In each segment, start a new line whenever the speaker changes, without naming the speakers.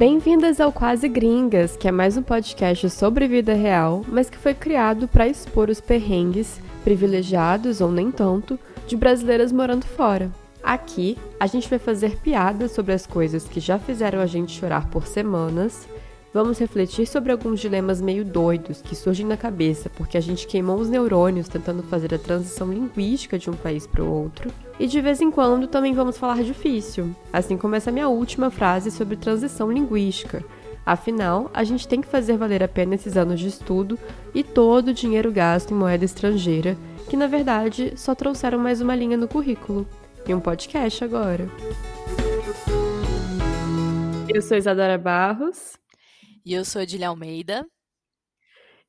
Bem-vindas ao Quase Gringas, que é mais um podcast sobre vida real, mas que foi criado para expor os perrengues, privilegiados ou nem tanto, de brasileiras morando fora. Aqui, a gente vai fazer piadas sobre as coisas que já fizeram a gente chorar por semanas. Vamos refletir sobre alguns dilemas meio doidos que surgem na cabeça porque a gente queimou os neurônios tentando fazer a transição linguística de um país para o outro. E de vez em quando também vamos falar difícil, assim como essa minha última frase sobre transição linguística. Afinal, a gente tem que fazer valer a pena esses anos de estudo e todo o dinheiro gasto em moeda estrangeira, que na verdade só trouxeram mais uma linha no currículo e um podcast agora. Eu sou Isadora Barros.
E eu sou Edilha Almeida.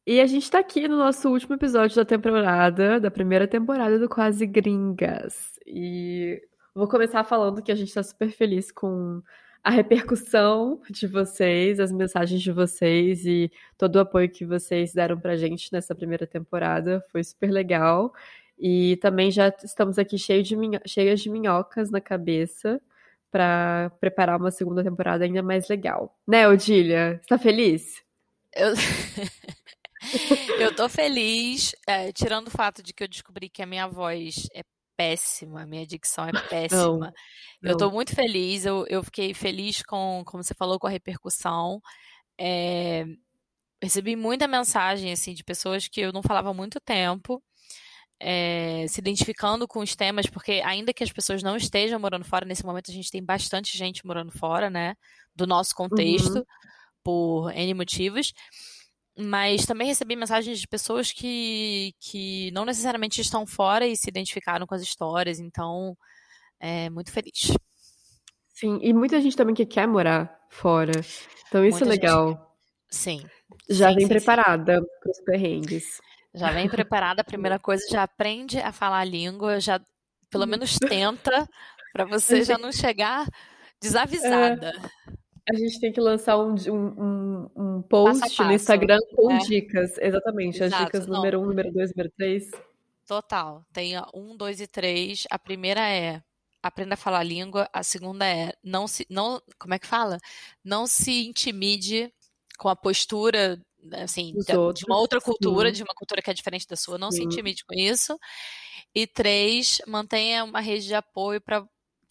E a gente tá aqui no nosso último episódio da temporada, da primeira temporada do Quase Gringas. E vou começar falando que a gente tá super feliz com a repercussão de vocês, as mensagens de vocês e todo o apoio que vocês deram pra gente nessa primeira temporada. Foi super legal. E também já estamos aqui cheio de cheias de minhocas na cabeça para preparar uma segunda temporada ainda mais legal. Né, Odília? Você tá feliz?
Eu... eu tô feliz, é, tirando o fato de que eu descobri que a minha voz é péssima, a minha dicção é péssima. Não, não. Eu tô muito feliz, eu, eu fiquei feliz com, como você falou, com a repercussão. É, recebi muita mensagem, assim, de pessoas que eu não falava há muito tempo é, se identificando com os temas, porque ainda que as pessoas não estejam morando fora, nesse momento a gente tem bastante gente morando fora, né? Do nosso contexto, uhum. por N motivos. Mas também recebi mensagens de pessoas que, que não necessariamente estão fora e se identificaram com as histórias, então é muito feliz.
Sim, e muita gente também que quer morar fora. Então isso é muita é legal. Gente...
Sim.
Já
sim,
vem
sim,
preparada para os perrengues.
Já vem preparada, a primeira coisa, já aprende a falar a língua, já pelo menos tenta, para você já não chegar desavisada.
É. A gente tem que lançar um, um, um post passo passo. no Instagram com é. dicas, exatamente. Exato. As dicas não. número um, número dois, número três.
Total. Tem um, dois e três. A primeira é aprenda a falar a língua. A segunda é não se. Não, como é que fala? Não se intimide com a postura assim, de, de, uma outra cultura, sim. de uma cultura que é diferente da sua, não sim. se intimide com isso. E três, mantenha uma rede de apoio para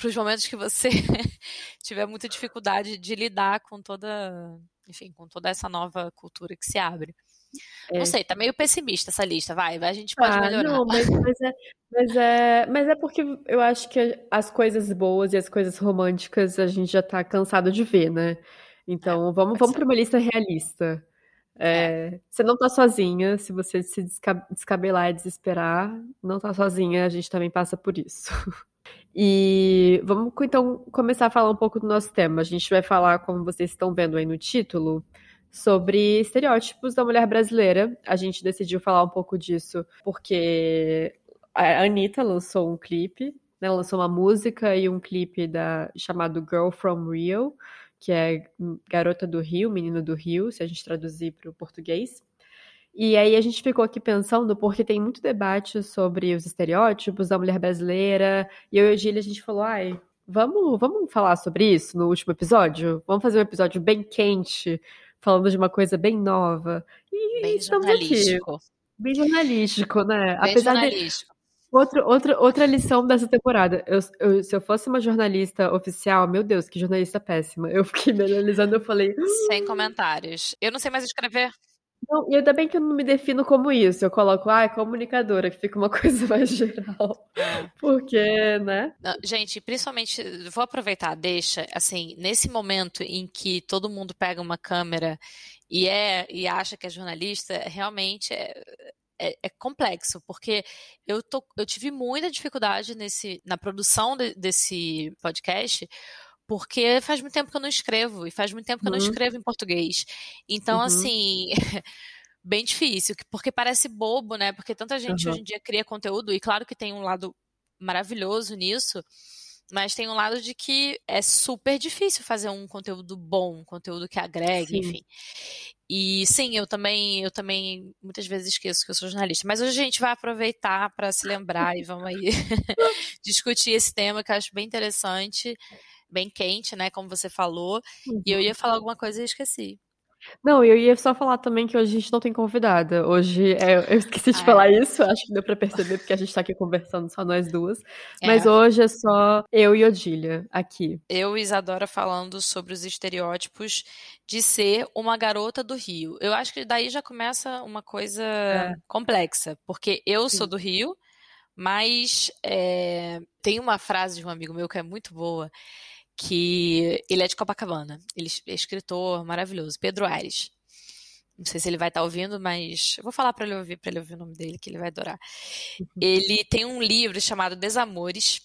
os momentos que você tiver muita dificuldade de lidar com toda, enfim, com toda essa nova cultura que se abre. É. Não sei, tá meio pessimista essa lista, vai, a gente pode ah, melhorar.
Não, mas, mas, é, mas, é, mas é porque eu acho que as coisas boas e as coisas românticas a gente já tá cansado de ver, né? Então, é, vamos, vamos para uma lista realista. É, você não tá sozinha, se você se descabelar e desesperar, não tá sozinha, a gente também passa por isso. E vamos então começar a falar um pouco do nosso tema. A gente vai falar, como vocês estão vendo aí no título, sobre estereótipos da mulher brasileira. A gente decidiu falar um pouco disso porque a Anitta lançou um clipe, né? Lançou uma música e um clipe da, chamado Girl From Rio, que é Garota do Rio, Menino do Rio, se a gente traduzir para o português. E aí a gente ficou aqui pensando, porque tem muito debate sobre os estereótipos da mulher brasileira, e eu e a Gília, a gente falou, ai, vamos, vamos falar sobre isso no último episódio? Vamos fazer um episódio bem quente, falando de uma coisa bem nova.
E bem jornalístico. Aqui.
Bem jornalístico, né?
Bem Apesar jornalístico.
De... Outra, outra, outra lição dessa temporada. Eu, eu, se eu fosse uma jornalista oficial, meu Deus, que jornalista péssima. Eu fiquei me analisando e falei.
Sem comentários. Eu não sei mais escrever.
Não, e ainda bem que eu não me defino como isso. Eu coloco, ah, comunicadora, que fica uma coisa mais geral. É. Porque, né?
Não, gente, principalmente, vou aproveitar, deixa, assim, nesse momento em que todo mundo pega uma câmera e é e acha que é jornalista, realmente é, é, é, complexo, porque eu, tô, eu tive muita dificuldade nesse, na produção de, desse podcast, porque faz muito tempo que eu não escrevo, e faz muito tempo que uhum. eu não uhum. escrevo em português. Então, uhum. assim. bem difícil, porque parece bobo, né? Porque tanta gente uhum. hoje em dia cria conteúdo, e claro que tem um lado maravilhoso nisso, mas tem um lado de que é super difícil fazer um conteúdo bom, um conteúdo que agregue, sim. enfim. E sim, eu também, eu também muitas vezes esqueço que eu sou jornalista. Mas hoje a gente vai aproveitar para se lembrar e vamos aí discutir esse tema que eu acho bem interessante. bem quente, né? Como você falou. Uhum. E eu ia falar alguma coisa e esqueci.
Não, eu ia só falar também que hoje a gente não tem convidada. Hoje, é, eu esqueci de ah, falar é. isso, acho que deu pra perceber, porque a gente tá aqui conversando só nós duas. É. Mas hoje é só eu e Odília aqui.
Eu e Isadora falando sobre os estereótipos de ser uma garota do Rio. Eu acho que daí já começa uma coisa é. complexa, porque eu Sim. sou do Rio, mas é, tem uma frase de um amigo meu que é muito boa, que ele é de Copacabana. Ele é escritor maravilhoso, Pedro Aires. Não sei se ele vai estar tá ouvindo, mas eu vou falar para ele ouvir, para ele ouvir o nome dele, que ele vai adorar. Uhum. Ele tem um livro chamado Desamores.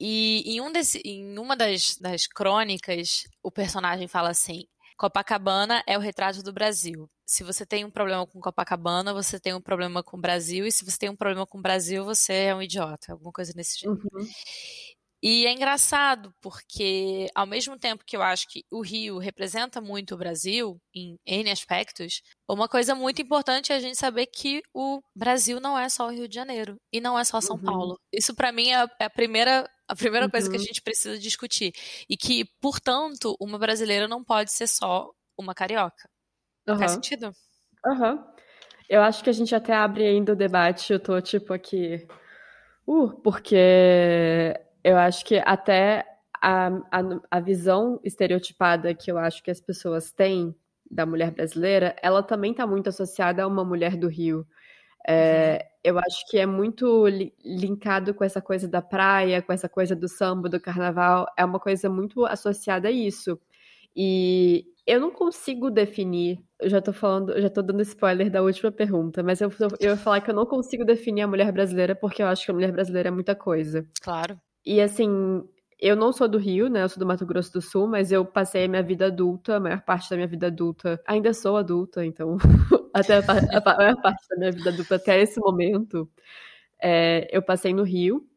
E em, um desse, em uma das, das crônicas, o personagem fala assim: Copacabana é o retrato do Brasil. Se você tem um problema com Copacabana, você tem um problema com o Brasil, e se você tem um problema com o Brasil, você é um idiota, alguma coisa nesse jeito. Uhum. E é engraçado porque, ao mesmo tempo que eu acho que o Rio representa muito o Brasil, em N aspectos, uma coisa muito importante é a gente saber que o Brasil não é só o Rio de Janeiro e não é só São uhum. Paulo. Isso, para mim, é, é a primeira, a primeira uhum. coisa que a uhum. gente precisa discutir. E que, portanto, uma brasileira não pode ser só uma carioca. Uhum. Faz sentido?
Aham. Uhum. Eu acho que a gente até abre ainda o debate, eu tô tipo aqui. Uh, porque eu acho que até a, a, a visão estereotipada que eu acho que as pessoas têm da mulher brasileira, ela também está muito associada a uma mulher do Rio. É. Eu acho que é muito li linkado com essa coisa da praia, com essa coisa do samba, do carnaval. É uma coisa muito associada a isso. E eu não consigo definir. Eu já tô falando, já tô dando spoiler da última pergunta, mas eu, eu ia falar que eu não consigo definir a mulher brasileira porque eu acho que a mulher brasileira é muita coisa.
Claro.
E assim, eu não sou do Rio, né? Eu sou do Mato Grosso do Sul, mas eu passei a minha vida adulta, a maior parte da minha vida adulta. Ainda sou adulta, então. até a, a, maior parte da minha vida adulta, até esse momento, é, eu passei no Rio.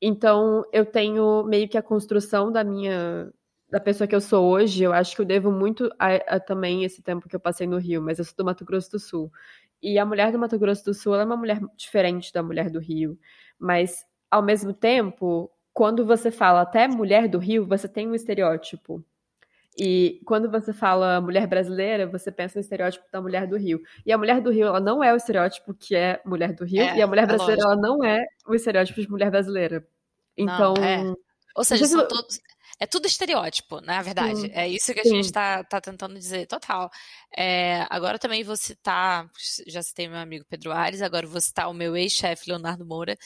Então, eu tenho meio que a construção da minha. Da pessoa que eu sou hoje, eu acho que eu devo muito a, a também esse tempo que eu passei no Rio, mas eu sou do Mato Grosso do Sul. E a mulher do Mato Grosso do Sul é uma mulher diferente da mulher do Rio. Mas, ao mesmo tempo, quando você fala até mulher do Rio, você tem um estereótipo. E quando você fala mulher brasileira, você pensa no estereótipo da mulher do Rio. E a mulher do Rio, ela não é o estereótipo que é mulher do Rio, é, e a mulher é brasileira, é ela não é o estereótipo de mulher brasileira. Então. Não,
é. Ou seja, são todos. É tudo estereótipo, na verdade. Sim. É isso que a Sim. gente está tá tentando dizer, total. É, agora também vou citar, já citei meu amigo Pedro Ares, agora vou citar o meu ex-chefe Leonardo Moura,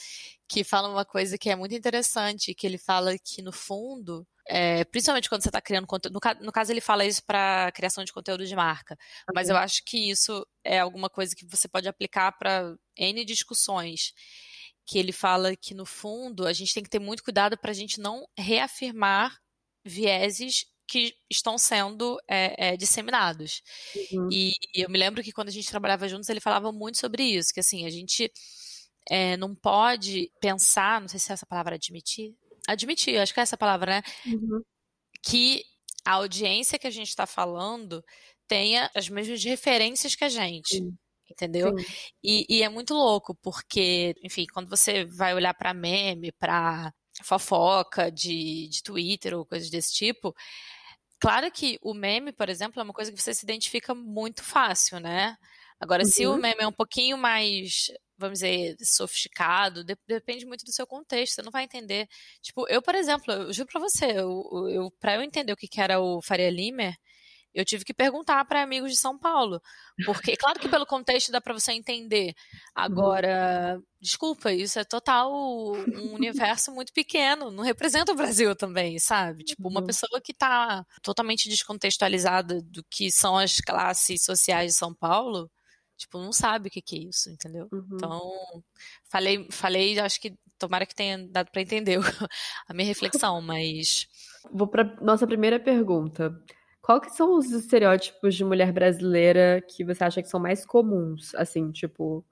que fala uma coisa que é muito interessante, que ele fala que, no fundo, é, principalmente quando você está criando conteúdo. No, no, caso, ele fala isso para criação de conteúdo de marca. Okay. Mas eu acho que isso é alguma coisa que você pode aplicar para N discussões que ele fala que, no fundo, a gente tem que ter muito cuidado para a gente não reafirmar vieses que estão sendo é, é, disseminados. Uhum. E eu me lembro que quando a gente trabalhava juntos, ele falava muito sobre isso, que assim, a gente é, não pode pensar, não sei se é essa palavra admitir, admitir, acho que é essa palavra, né? Uhum. Que a audiência que a gente está falando tenha as mesmas referências que a gente. Sim entendeu? E, e, é muito louco, porque, enfim, quando você vai olhar para meme, para fofoca de, de Twitter ou coisas desse tipo, claro que o meme, por exemplo, é uma coisa que você se identifica muito fácil, né? Agora, uhum. se o uhum. meme é um pouquinho mais, vamos dizer, sofisticado, de, depende muito do seu contexto, você não vai entender. Tipo, eu, por exemplo, eu juro pra você, eu, eu, pra eu entender o que, que era o Faria Limer, eu tive que perguntar para amigos de São Paulo. Porque, claro que pelo contexto dá para você entender. Agora, desculpa, isso é total um universo muito pequeno. Não representa o Brasil também, sabe? Tipo, uma uhum. pessoa que está totalmente descontextualizada do que são as classes sociais de São Paulo, tipo, não sabe o que, que é isso, entendeu? Uhum. Então, falei, falei, acho que tomara que tenha dado para entender a minha reflexão, mas.
Vou para nossa primeira pergunta. Qual que são os estereótipos de mulher brasileira que você acha que são mais comuns? Assim, tipo,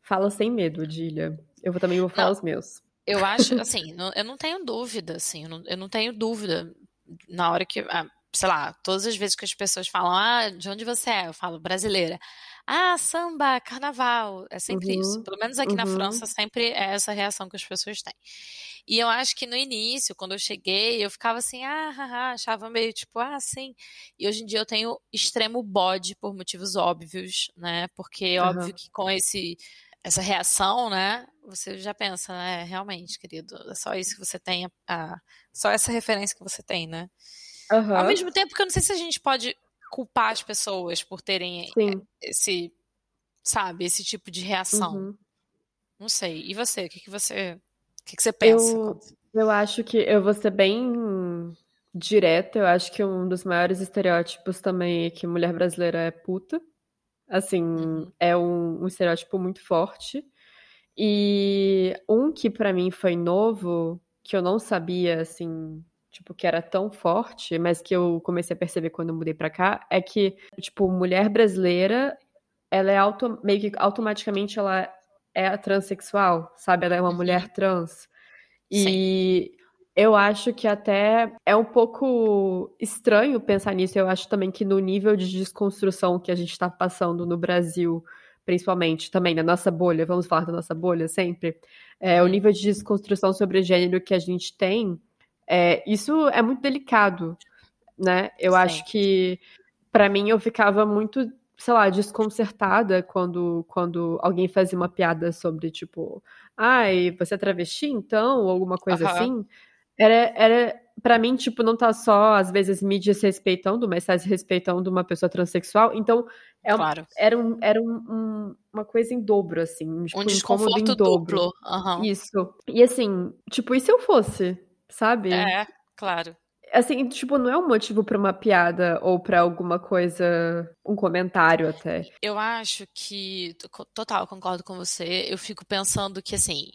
fala sem medo, Dília. Eu também vou falar não, os meus.
Eu acho, assim, eu não tenho dúvida, assim, eu não, eu não tenho dúvida na hora que, ah, sei lá, todas as vezes que as pessoas falam, ah, de onde você é? Eu falo, brasileira. Ah, samba, carnaval. É sempre
Uhum,
isso. Pelo menos aqui na
uhum.
França, sempre é essa reação que as pessoas têm. E eu acho que no início, quando eu cheguei, eu ficava assim, ah, haha, achava meio tipo, ah, sim. E hoje em dia eu tenho extremo bode por motivos óbvios, né? Porque é óbvio que com esse essa reação, né? Você já pensa, né? Realmente, querido, é só isso que você tem, a, só essa referência que você tem, né? Ao
Aham.
mesmo tempo que eu não sei se a gente pode culpar as pessoas por terem
Sim.
esse, sabe, esse tipo de reação.
Uhum.
Não sei. E você? O que, que você. O que, que você pensa?
Eu, eu acho que eu vou ser bem direta. Eu acho que um dos maiores estereótipos também é que mulher brasileira é puta. Assim,
Uhum.
é um, um estereótipo muito forte. E um que pra mim foi novo, que eu não sabia, assim, tipo, que era tão forte, mas que eu comecei a perceber quando eu mudei pra cá, é que, tipo, mulher brasileira, ela é auto, meio que automaticamente ela é transexual, sabe? Ela é uma
Uhum.
mulher trans.
Sim.
E eu acho que até é um pouco estranho pensar nisso. Eu acho também que no nível de desconstrução que a gente está passando no Brasil, principalmente também na nossa bolha, vamos falar da nossa bolha sempre, é, o
Uhum.
nível de desconstrução sobre gênero que a gente tem, é, isso é muito delicado, né? Eu
Sim.
acho que pra mim eu ficava muito, sei lá, desconcertada quando, quando alguém fazia uma piada sobre, tipo, ai, você é travesti então? Ou alguma coisa assim. Era, era, pra mim, tipo, não tá só, às vezes, me desrespeitando, mas tá desrespeitando uma pessoa transexual. Então, é um-
Claro.
era, um, era um- um- uma coisa em dobro, assim. Tipo,
Um desconforto
em dobro.
duplo.
Isso. E assim, tipo, e se eu fosse? Sabe?
É, claro.
Assim, tipo, não é um motivo pra uma piada ou pra alguma coisa, um comentário até.
Eu acho que, to- total, concordo com você. Eu fico pensando que, assim,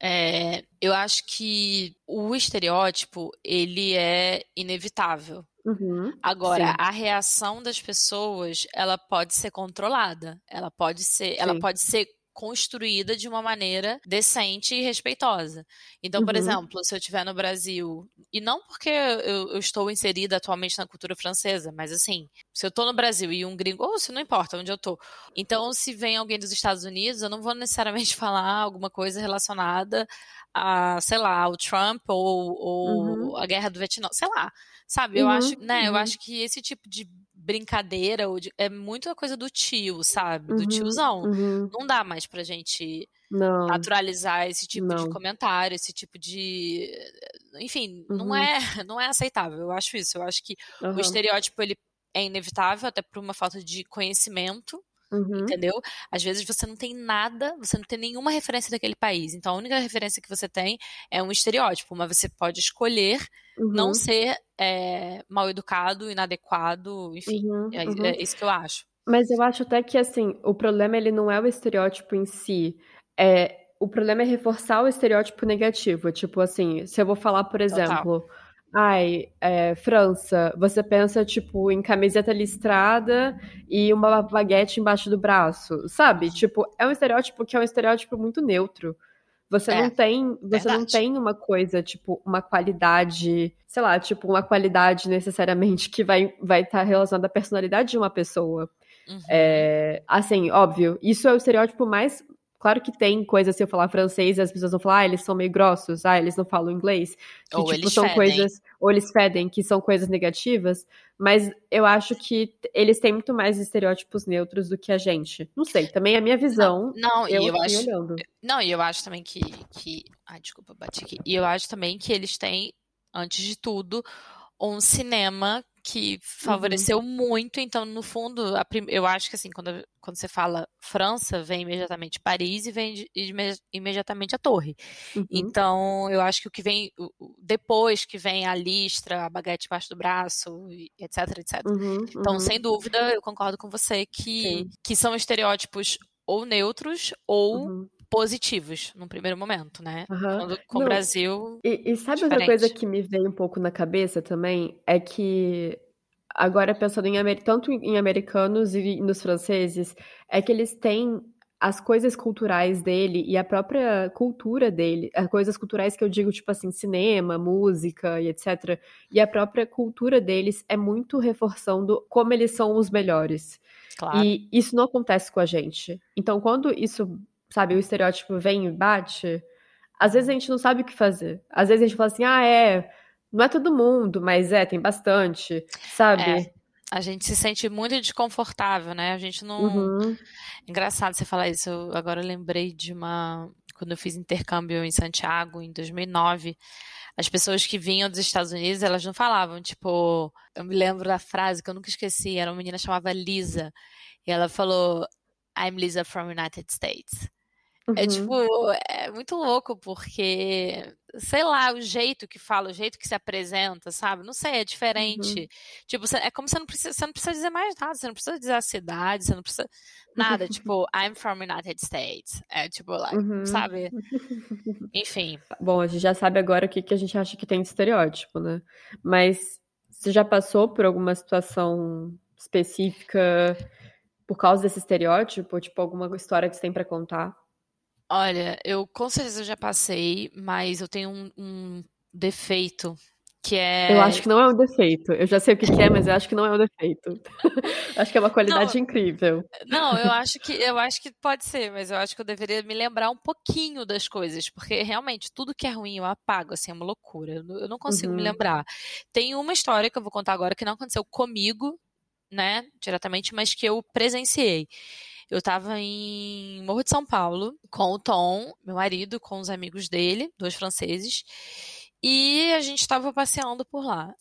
é, eu acho que o estereótipo, ele é inevitável.
Uhum,
Agora,
sim,
a reação das pessoas, ela pode ser controlada. Ela pode ser, ela
sim.
pode ser construída de uma maneira decente e respeitosa. Então, por
Uhum,
exemplo, se eu estiver no Brasil, e não porque eu, eu estou inserida atualmente na cultura francesa, mas assim, se eu estou no Brasil e um gringo, ou se não importa onde eu estou. Então, se vem alguém dos Estados Unidos, eu não vou necessariamente falar alguma coisa relacionada a, sei lá, ao Trump ou,
uhum,
ou a guerra do Vietnã, sei lá. Sabe, eu acho,
uhum,
né, eu
uhum,
acho que esse tipo de brincadeira ou de- é muito a coisa do tio, sabe? Do
uhum,
tiozão.
uhum.
Não dá mais pra gente
Não,
naturalizar esse tipo de
não.
comentário, esse tipo de, enfim, não
Uhum,
é, não é aceitável. Eu acho isso. Eu acho que o estereótipo ele é inevitável até por uma falta de conhecimento,
uhum,
entendeu? Às vezes você não tem nada, você não tem nenhuma referência daquele país. Então a única referência que você tem é um estereótipo, mas você pode escolher não
uhum,
ser é, mal educado, inadequado, enfim.
uhum,
É,
uhum.
é isso que eu acho.
Mas eu acho até que, assim, o problema ele não é o estereótipo em si. É, o problema é reforçar o estereótipo negativo. Tipo assim, se eu vou falar, por
Total.
Ai, é, França, você pensa, tipo, em camiseta listrada e uma baguete embaixo do braço, sabe? Tipo, é um estereótipo que é um estereótipo muito neutro. Você não
É,
tem, você não
verdade.
tem uma coisa, tipo, uma qualidade, sei lá, tipo, uma qualidade necessariamente que vai vai estar relacionada à personalidade de uma pessoa.
Uhum.
É, assim, óbvio, isso é o estereótipo mais. Claro que tem coisa, se eu falar francês, as pessoas vão falar, ah, eles são meio grossos, ah, eles não falam inglês, que,
Ou
tipo,
eles
são
fedem.
coisas, ou eles fedem, que são coisas negativas, mas eu acho que eles têm muito mais estereótipos neutros do que a gente. Não sei, também é a minha
Não,
visão,
não, e
eu
eu
aqui
acho.
olhando.
Não, e eu acho também que, que. Ai, desculpa, bati aqui. E eu acho também que eles têm, antes de tudo, um cinema que
Uhum,
favoreceu muito. Então, no fundo, prim- eu acho que assim, quando, quando você fala França, vem imediatamente Paris e vem imme- imediatamente a Torre.
uhum,
Então, eu acho que o que vem depois que vem a listra, a baguete embaixo do braço, etc, etc.
uhum,
Então,
uhum,
sem dúvida, eu concordo com você que,
sim,
que são estereótipos ou neutros ou
uhum,
positivos num primeiro momento, né?
aham.
Quando com o
Não,
Brasil,
E, e sabe outra coisa
diferente.
que me veio um pouco na cabeça também? É que, agora pensando em tanto em em americanos e nos franceses, é que eles têm as coisas culturais dele e a própria cultura dele, as coisas culturais que eu digo, tipo assim, cinema, música e etc. E a própria cultura deles é muito reforçando como eles são os melhores. Claro. E isso não acontece com a gente. Então, quando isso, sabe, o estereótipo vem e bate, às vezes a gente não sabe o que fazer. Às vezes a gente fala assim, ah, é, não é todo mundo, mas é, tem bastante, sabe?
É a gente se sente muito desconfortável, né? A gente não. Uhum. Engraçado você falar isso. Eu agora lembrei de uma. Quando eu fiz intercâmbio em Santiago, em 2009, as pessoas que vinham dos Estados Unidos, elas não falavam, tipo. Eu me lembro da frase que eu nunca esqueci. Era uma menina chamada Lisa. E ela falou: I'm Lisa from United States. É, uhum. É tipo, é muito louco, porque, sei lá, o jeito que fala, o jeito que se apresenta, sabe? Não sei, é diferente. Uhum. Tipo, é como você não precisa, você não precisa dizer mais nada, você não precisa dizer a cidade, você não precisa nada, tipo, I'm from United States. É tipo, like, uhum. sabe? Enfim.
Bom, a gente já sabe agora o que, que a gente acha que tem de estereótipo, né? Mas você já passou por alguma situação específica por causa desse estereótipo? Tipo, alguma história que você tem para contar?
Olha, eu com certeza já passei, mas eu tenho um, um defeito que é.
Eu acho que não é um defeito. Eu já sei o que, que é, mas eu acho que não é um defeito. acho que é uma qualidade não, incrível.
Não, eu acho que eu acho que pode ser, mas eu acho que eu deveria me lembrar um pouquinho das coisas, porque realmente tudo que é ruim eu apago, assim, é uma loucura. Eu não consigo uhum. me lembrar. Tem uma história que eu vou contar agora que não aconteceu comigo, né, diretamente, mas que eu presenciei. Eu estava em Morro de São Paulo com o Tom, meu marido, com os amigos dele, dois franceses, e a gente estava passeando por lá.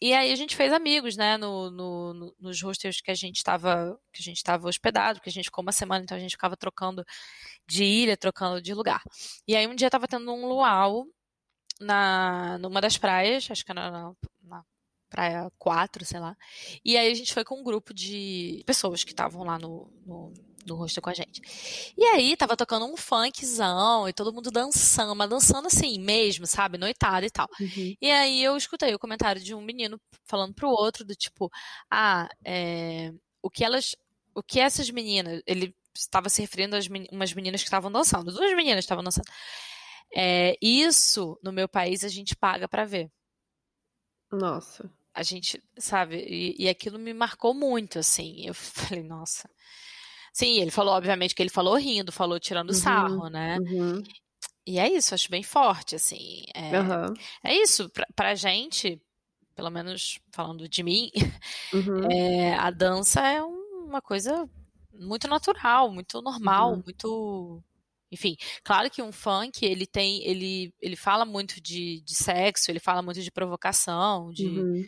E aí a gente fez amigos, né, no, no, no, nos hostels que a gente estava que a gente estava hospedado, que a gente ficou uma semana, então a gente ficava trocando de ilha, trocando de lugar. E aí um dia estava tendo um luau na numa das praias, acho que era na praia 4, sei lá. E aí a gente foi com um grupo de pessoas que estavam lá no, no, no rosto com a gente. E aí tava tocando um funkzão e todo mundo dançando, mas dançando assim mesmo, sabe? Noitada e tal. Uhum. E aí eu escutei o comentário de um menino falando pro outro do tipo, ah, é, o que elas, o que essas meninas, ele estava se referindo a umas meninas que estavam dançando, duas meninas estavam dançando. É, isso no meu país a gente paga para ver.
Nossa
a gente, sabe, e, e, aquilo me marcou muito, assim. Eu falei, nossa. Sim, ele falou, obviamente, que ele falou rindo, falou tirando uhum, sarro, né? Uhum. E é isso, acho bem forte, assim. É, uhum. é isso, pra, pra gente, pelo menos falando de mim, uhum. é, a dança é uma coisa muito natural, muito normal, uhum. muito enfim, claro que um funk, ele tem, ele, ele fala muito de, de sexo, ele fala muito de provocação, de... Uhum.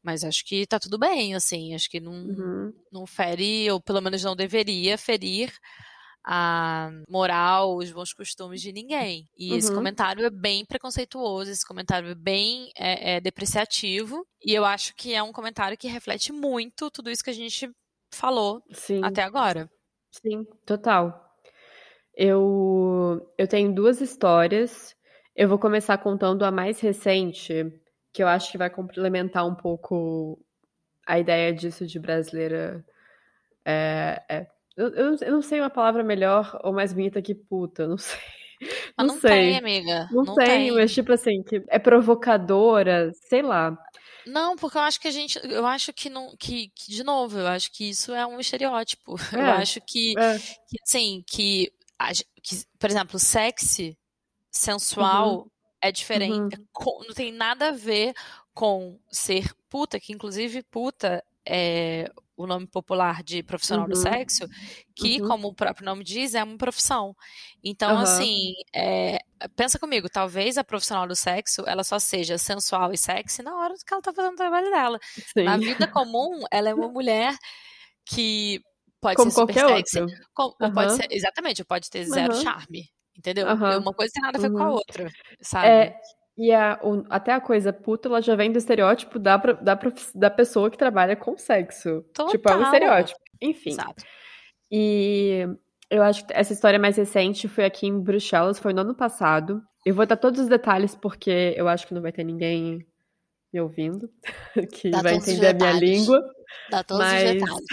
Mas acho que tá tudo bem, assim, acho que não, uhum. não fere, ou pelo menos não deveria ferir a moral, os bons costumes de ninguém. E uhum. esse comentário é bem preconceituoso, esse comentário é bem é, é depreciativo, e eu acho que é um comentário que reflete muito tudo isso que a gente falou Sim. até agora.
Sim, total. Eu, eu tenho duas histórias. Eu vou começar contando a mais recente, que eu acho que vai complementar um pouco a ideia disso de brasileira. É, é, eu, eu, não sei uma palavra melhor ou mais bonita que puta, não sei.
Não, não sei. tem, amiga.
Não, não tem, tem, mas tipo assim, que é provocadora, sei lá.
Não, porque eu acho que a gente. Eu acho que não. Que, que de novo, eu acho que isso é um estereótipo. É, eu acho que, é. que, assim, que que, por exemplo, sexy, sensual, uhum. é diferente. Uhum. É não tem nada a ver com ser puta, que inclusive puta é o nome popular de profissional uhum. do sexo, que, uhum. como o próprio nome diz, é uma profissão. Então, assim, é, pensa comigo, talvez a profissional do sexo, ela só seja sensual e sexy na hora que ela tá fazendo o trabalho dela. Sim. Na vida comum, ela é uma mulher que Pode
Como
ser
qualquer sexy. outro.
Como, uhum. pode ser, exatamente, pode ter zero uhum. charme. Entendeu? Uhum. Uma coisa tem nada a ver com a outra, sabe?
É, e a, o, até a coisa puta, ela já vem do estereótipo da, da, da pessoa que trabalha com sexo. Total. Tipo, é um estereótipo. Enfim. Exato. E eu acho que essa história mais recente foi aqui em Bruxelas, foi no ano passado. Eu vou dar todos os detalhes porque eu acho que não vai ter ninguém me ouvindo que Dá vai entender a minha língua.
Dá todos mas... os detalhes.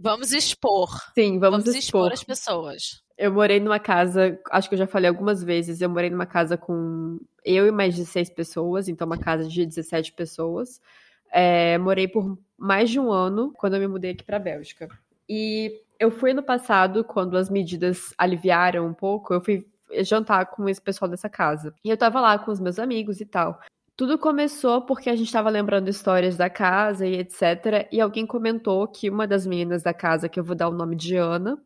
Vamos expor.
Sim, vamos,
vamos
expor.
expor as pessoas.
Eu morei numa casa, acho que eu já falei algumas vezes, eu morei numa casa com eu e mais de seis pessoas, então uma casa de 17 pessoas. É, morei por mais de um ano quando eu me mudei aqui para a Bélgica. E eu fui no passado, quando as medidas aliviaram um pouco, eu fui jantar com esse pessoal dessa casa. E eu tava lá com os meus amigos e tal. Tudo começou porque a gente estava lembrando histórias da casa e etc. E alguém comentou que uma das meninas da casa, que eu vou dar o nome de Ana,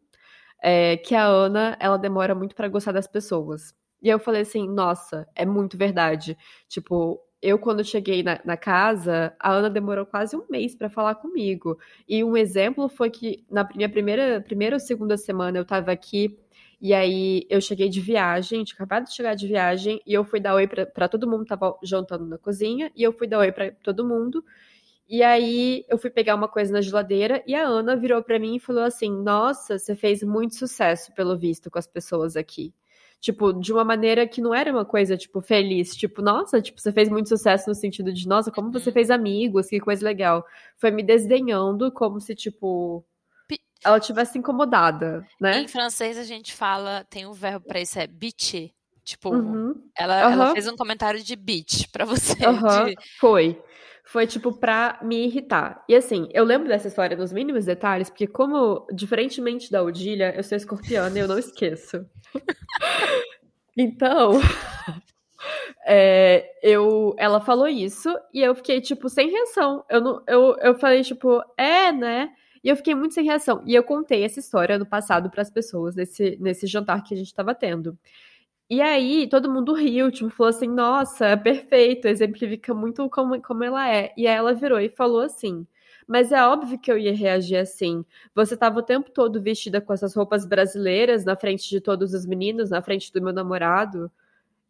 é, que a Ana, ela demora muito para gostar das pessoas. E eu falei assim, nossa, é muito verdade. Tipo, eu quando cheguei na, na casa, a Ana demorou quase um mês para falar comigo. E um exemplo foi que na minha primeira, primeira ou segunda semana eu tava aqui e aí eu cheguei de viagem, tinha acabado de chegar de viagem, e eu fui dar oi para todo mundo, tava jantando na cozinha, e eu fui dar oi para todo mundo. E aí eu fui pegar uma coisa na geladeira e a Ana virou para mim e falou assim: "Nossa, você fez muito sucesso pelo visto com as pessoas aqui". Tipo, de uma maneira que não era uma coisa tipo feliz, tipo, nossa, tipo, você fez muito sucesso no sentido de, nossa, como você uhum. fez amigos, que coisa legal. Foi me desdenhando como se tipo ela tivesse incomodada, né?
Em francês a gente fala, tem um verbo para isso, é bitch. Tipo, uhum. Ela, uhum. ela fez um comentário de bitch pra você.
Uhum.
De...
Foi. Foi, tipo, pra me irritar. E assim, eu lembro dessa história nos mínimos detalhes, porque como, diferentemente da Odília, eu sou escorpiana e eu não esqueço. então, é, eu, ela falou isso e eu fiquei, tipo, sem reação. Eu, não, eu, eu falei, tipo, é, né? E eu fiquei muito sem reação. E eu contei essa história no passado para as pessoas, nesse, nesse jantar que a gente estava tendo. E aí, todo mundo riu, tipo, falou assim: nossa, é perfeito, exemplifica muito como, como ela é. E aí ela virou e falou assim: mas é óbvio que eu ia reagir assim. Você estava o tempo todo vestida com essas roupas brasileiras na frente de todos os meninos, na frente do meu namorado.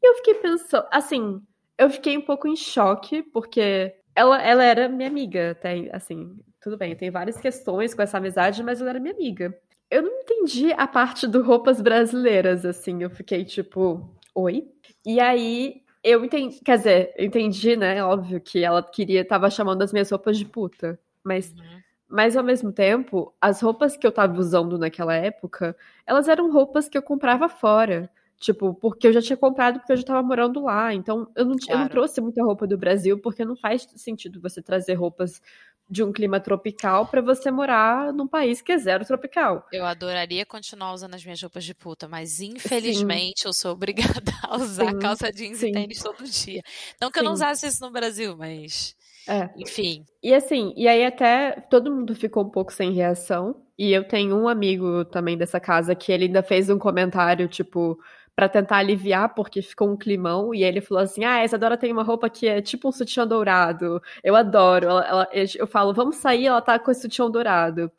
E eu fiquei pensando, assim, eu fiquei um pouco em choque, porque ela, ela era minha amiga, até, assim, tudo bem, tem várias questões com essa amizade, mas ela era minha amiga. Eu não entendi a parte do roupas brasileiras, assim, eu fiquei tipo, oi? E aí eu entendi, quer dizer, eu entendi, né? Óbvio que ela queria, tava chamando as minhas roupas de puta, mas. Uhum. Mas ao mesmo tempo, as roupas que eu tava usando naquela época, elas eram roupas que eu comprava fora. Tipo, porque eu já tinha comprado porque eu já tava morando lá. Então, eu não, claro. eu não trouxe muita roupa do Brasil, porque não faz sentido você trazer roupas de um clima tropical para você morar num país que é zero tropical.
Eu adoraria continuar usando as minhas roupas de puta, mas infelizmente Sim. eu sou obrigada a usar Sim. calça jeans Sim. e tênis todo dia. Não que eu não usasse isso no Brasil, mas. É. Enfim.
E assim, e aí até todo mundo ficou um pouco sem reação. E eu tenho um amigo também dessa casa que ele ainda fez um comentário, tipo, para tentar aliviar, porque ficou um climão, e ele falou assim: Ah, essa Dora tem uma roupa que é tipo um sutiã dourado. Eu adoro. Ela, ela, eu falo, vamos sair, ela tá com esse sutiã dourado.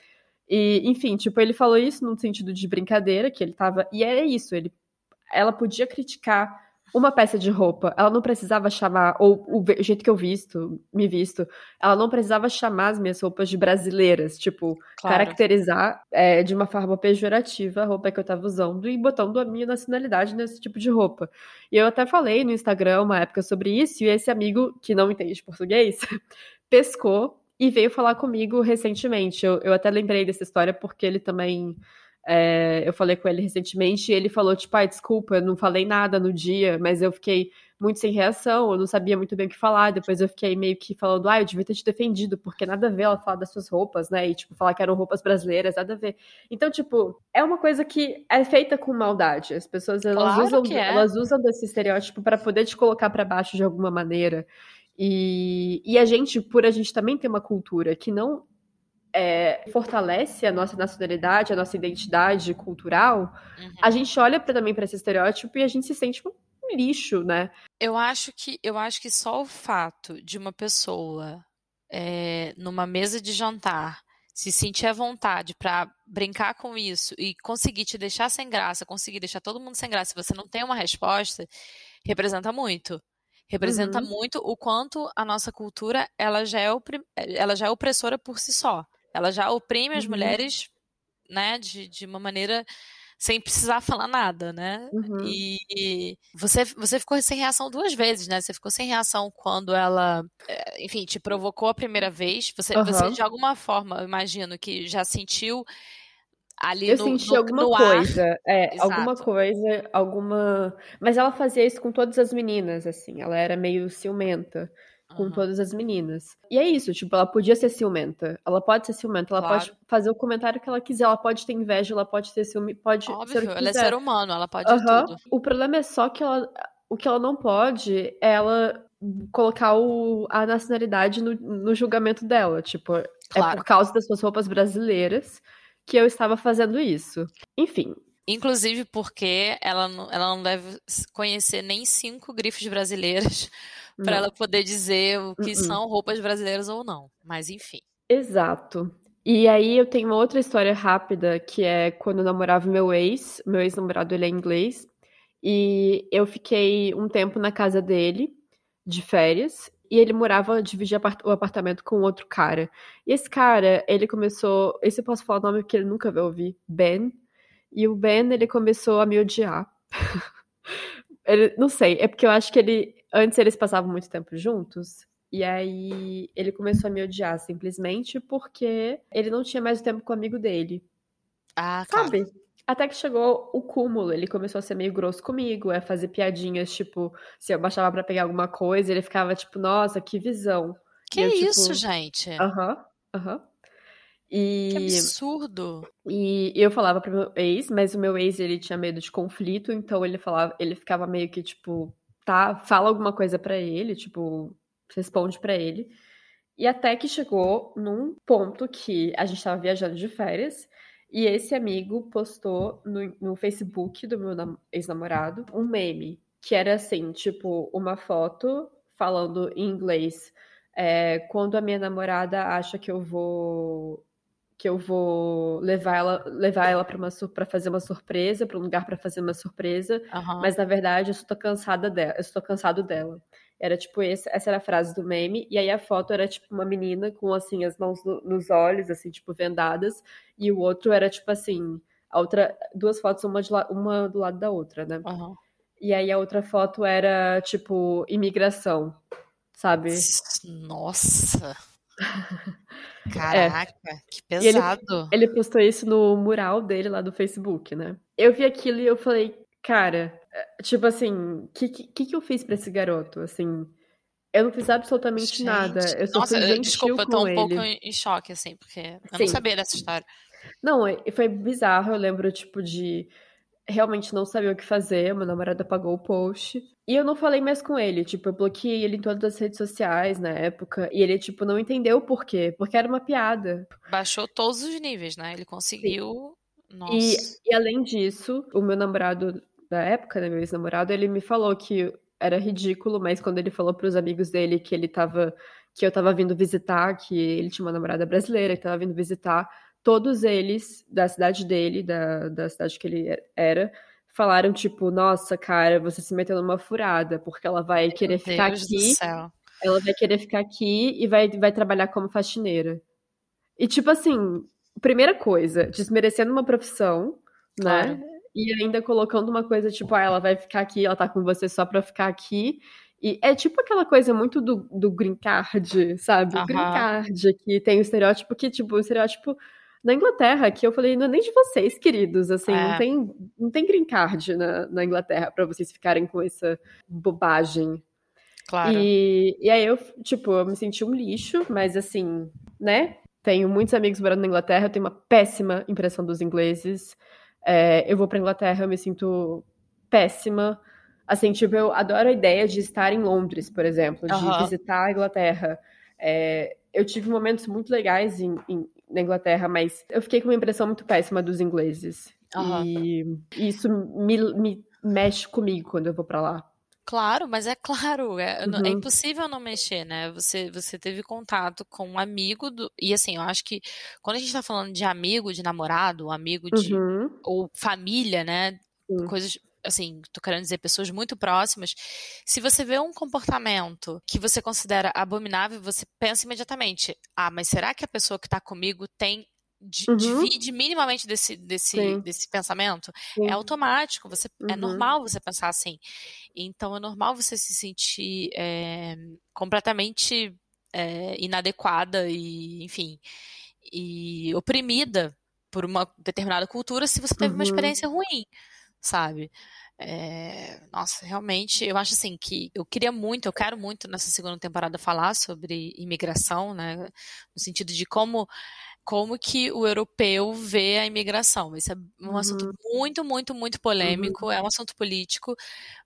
E, enfim, tipo, ele falou isso no sentido de brincadeira, que ele tava. E é isso, ele, ela podia criticar uma peça de roupa, ela não precisava chamar, ou o jeito que eu visto, me visto, ela não precisava chamar as minhas roupas de brasileiras, tipo, claro. caracterizar é, de uma forma pejorativa a roupa que eu tava usando e botando a minha nacionalidade nesse tipo de roupa. E eu até falei no Instagram uma época sobre isso, e esse amigo, que não entende português, pescou e veio falar comigo recentemente. Eu, eu até lembrei dessa história porque ele também é, eu falei com ele recentemente e ele falou, tipo, ah, desculpa, eu não falei nada no dia, mas eu fiquei muito sem reação, eu não sabia muito bem o que falar. Depois eu fiquei meio que falando, ah, eu devia ter te defendido, porque nada a ver ela falar das suas roupas, né? E, tipo, falar que eram roupas brasileiras, nada a ver. Então, tipo, é uma coisa que é feita com maldade. As pessoas, elas, claro usam, é. elas usam desse estereótipo para poder te colocar para baixo de alguma maneira. E, e a gente, por a gente também ter uma cultura que não é, fortalece a nossa nacionalidade, a nossa identidade cultural, uhum. a gente olha pra, também para esse estereótipo e a gente se sente um lixo, né?
Eu acho que eu acho que só o fato de uma pessoa é, numa mesa de jantar se sentir à vontade para brincar com isso e conseguir te deixar sem graça, conseguir deixar todo mundo sem graça, se você não tem uma resposta, representa muito. Representa uhum. muito o quanto a nossa cultura ela já é, ela já é opressora por si só. Ela já oprime as uhum. mulheres, né, de, de uma maneira sem precisar falar nada, né? Uhum. E você, você ficou sem reação duas vezes, né? Você ficou sem reação quando ela, eh, enfim, te provocou a primeira vez. Você, uhum. você de alguma forma, eu imagino que já sentiu ali
eu
no,
senti
no,
alguma
no
coisa,
ar.
é, alguma coisa, alguma. Mas ela fazia isso com todas as meninas, assim. Ela era meio ciumenta com todas as meninas. E é isso, tipo, ela podia ser ciumenta. Ela pode ser ciumenta, ela claro. pode fazer o comentário que ela quiser, ela pode ter inveja, ela pode ter ciúme, pode
Óbvio, ela
quiser.
é ser humano, ela pode uhum. tudo.
O problema é só que ela o que ela não pode é ela colocar o, a nacionalidade no, no julgamento dela. Tipo, claro. é por causa das suas roupas brasileiras que eu estava fazendo isso. Enfim,
Inclusive porque ela não, ela não deve conhecer nem cinco grifes brasileiras para ela poder dizer o que uh -uh. são roupas brasileiras ou não. Mas enfim.
Exato. E aí eu tenho uma outra história rápida que é quando eu namorava meu ex, meu ex-namorado ele é inglês, e eu fiquei um tempo na casa dele de férias e ele morava, dividia o apartamento com outro cara. E esse cara, ele começou, esse eu posso falar o nome porque ele nunca vai ouvir, Ben. E o Ben, ele começou a me odiar. ele, não sei, é porque eu acho que ele Antes eles passavam muito tempo juntos. E aí ele começou a me odiar simplesmente porque ele não tinha mais o tempo com o amigo dele.
Ah,
sabe? Até que chegou o cúmulo, ele começou a ser meio grosso comigo, a fazer piadinhas, tipo, se eu baixava para pegar alguma coisa, ele ficava tipo, nossa, que visão.
Que
eu,
isso,
tipo,
gente?
Aham, uh aham. -huh, uh -huh. E,
que absurdo.
E eu falava pro meu ex, mas o meu ex ele tinha medo de conflito, então ele falava, ele ficava meio que tipo, tá, fala alguma coisa para ele, tipo, responde para ele. E até que chegou num ponto que a gente tava viajando de férias e esse amigo postou no, no Facebook do meu ex-namorado um meme que era assim, tipo, uma foto falando em inglês. É, quando a minha namorada acha que eu vou que eu vou levar ela levar ela para uma para fazer uma surpresa, para um lugar para fazer uma surpresa,
uhum.
mas na verdade eu estou cansada dela, eu estou cansado dela. Era tipo esse, essa era a frase do meme e aí a foto era tipo uma menina com assim as mãos no, nos olhos assim, tipo vendadas, e o outro era tipo assim, a outra duas fotos uma de la, uma do lado da outra, né?
Uhum.
E aí a outra foto era tipo imigração, sabe?
Nossa. Caraca, é. que pesado.
Ele, ele, postou isso no mural dele lá do Facebook, né? Eu vi aquilo e eu falei, cara, é, tipo assim, o que, que, que eu fiz pra esse garoto? Assim, eu não fiz absolutamente
Gente,
nada. Eu só
nossa,
fui gentil
desculpa, eu tô um
ele.
pouco em choque, assim, porque eu Sim. não sabia dessa história.
Não, foi bizarro. Eu lembro, tipo, de realmente não saber o que fazer. Meu namorado apagou o post. E eu não falei mais com ele, tipo, eu bloqueei ele em todas as redes sociais na época, e ele, tipo, não entendeu o porquê, porque era uma piada.
Baixou todos os níveis, né? Ele conseguiu.
E, e além disso, o meu namorado da época, né, meu ex-namorado, ele me falou que era ridículo, mas quando ele falou para os amigos dele que ele tava. que eu tava vindo visitar, que ele tinha uma namorada brasileira que tava vindo visitar, todos eles, da cidade dele, da, da cidade que ele era, falaram, tipo, nossa, cara, você se meteu numa furada, porque ela vai Meu querer
Deus
ficar aqui. Ela vai querer ficar aqui e vai, vai trabalhar como faxineira. E, tipo assim, primeira coisa, desmerecendo uma profissão, né? E ainda colocando uma coisa, tipo, ah, ela vai ficar aqui, ela tá com você só pra ficar aqui. E é tipo aquela coisa muito do, do green card, sabe? O green card, que tem o estereótipo que, tipo, o estereótipo na Inglaterra, que eu falei, não é nem de vocês, queridos, assim, é. não, tem, não tem green card na, na Inglaterra para vocês ficarem com essa bobagem.
Claro.
E, e aí eu, tipo, eu me senti um lixo, mas assim, né? Tenho muitos amigos morando na Inglaterra, eu tenho uma péssima impressão dos ingleses. É, eu vou pra Inglaterra, eu me sinto péssima. Assim, tipo, eu adoro a ideia de estar em Londres, por exemplo, de uhum. visitar a Inglaterra. É, eu tive momentos muito legais em, em, na Inglaterra, mas eu fiquei com uma impressão muito péssima dos ingleses. Uhum. E isso me, me mexe comigo quando eu vou para lá.
Claro, mas é claro, é, é, uhum. é, impossível não mexer, né? Você, você teve contato com um amigo do. E assim, eu acho que quando a gente tá falando de amigo, de namorado, amigo de.
Uhum.
ou família, né? Uhum. Coisas assim, tô querendo dizer pessoas muito próximas, se você vê um comportamento que você considera abominável, você pensa imediatamente: ah, mas será que a pessoa que tá comigo tem uhum. divide minimamente desse, desse, desse pensamento, é Sim. é automático, você, é uhum. é normal você pensar assim. Então é normal você se sentir é, completamente é, inadequada e, enfim, e oprimida por uma determinada cultura se você teve uhum. uma experiência ruim, sabe? É, nossa, realmente, eu acho assim que eu queria muito, eu quero muito nessa segunda temporada falar sobre imigração, né? No sentido de como como que o europeu vê a imigração. Isso é um uhum. assunto muito, muito, muito polêmico, uhum. é um assunto político,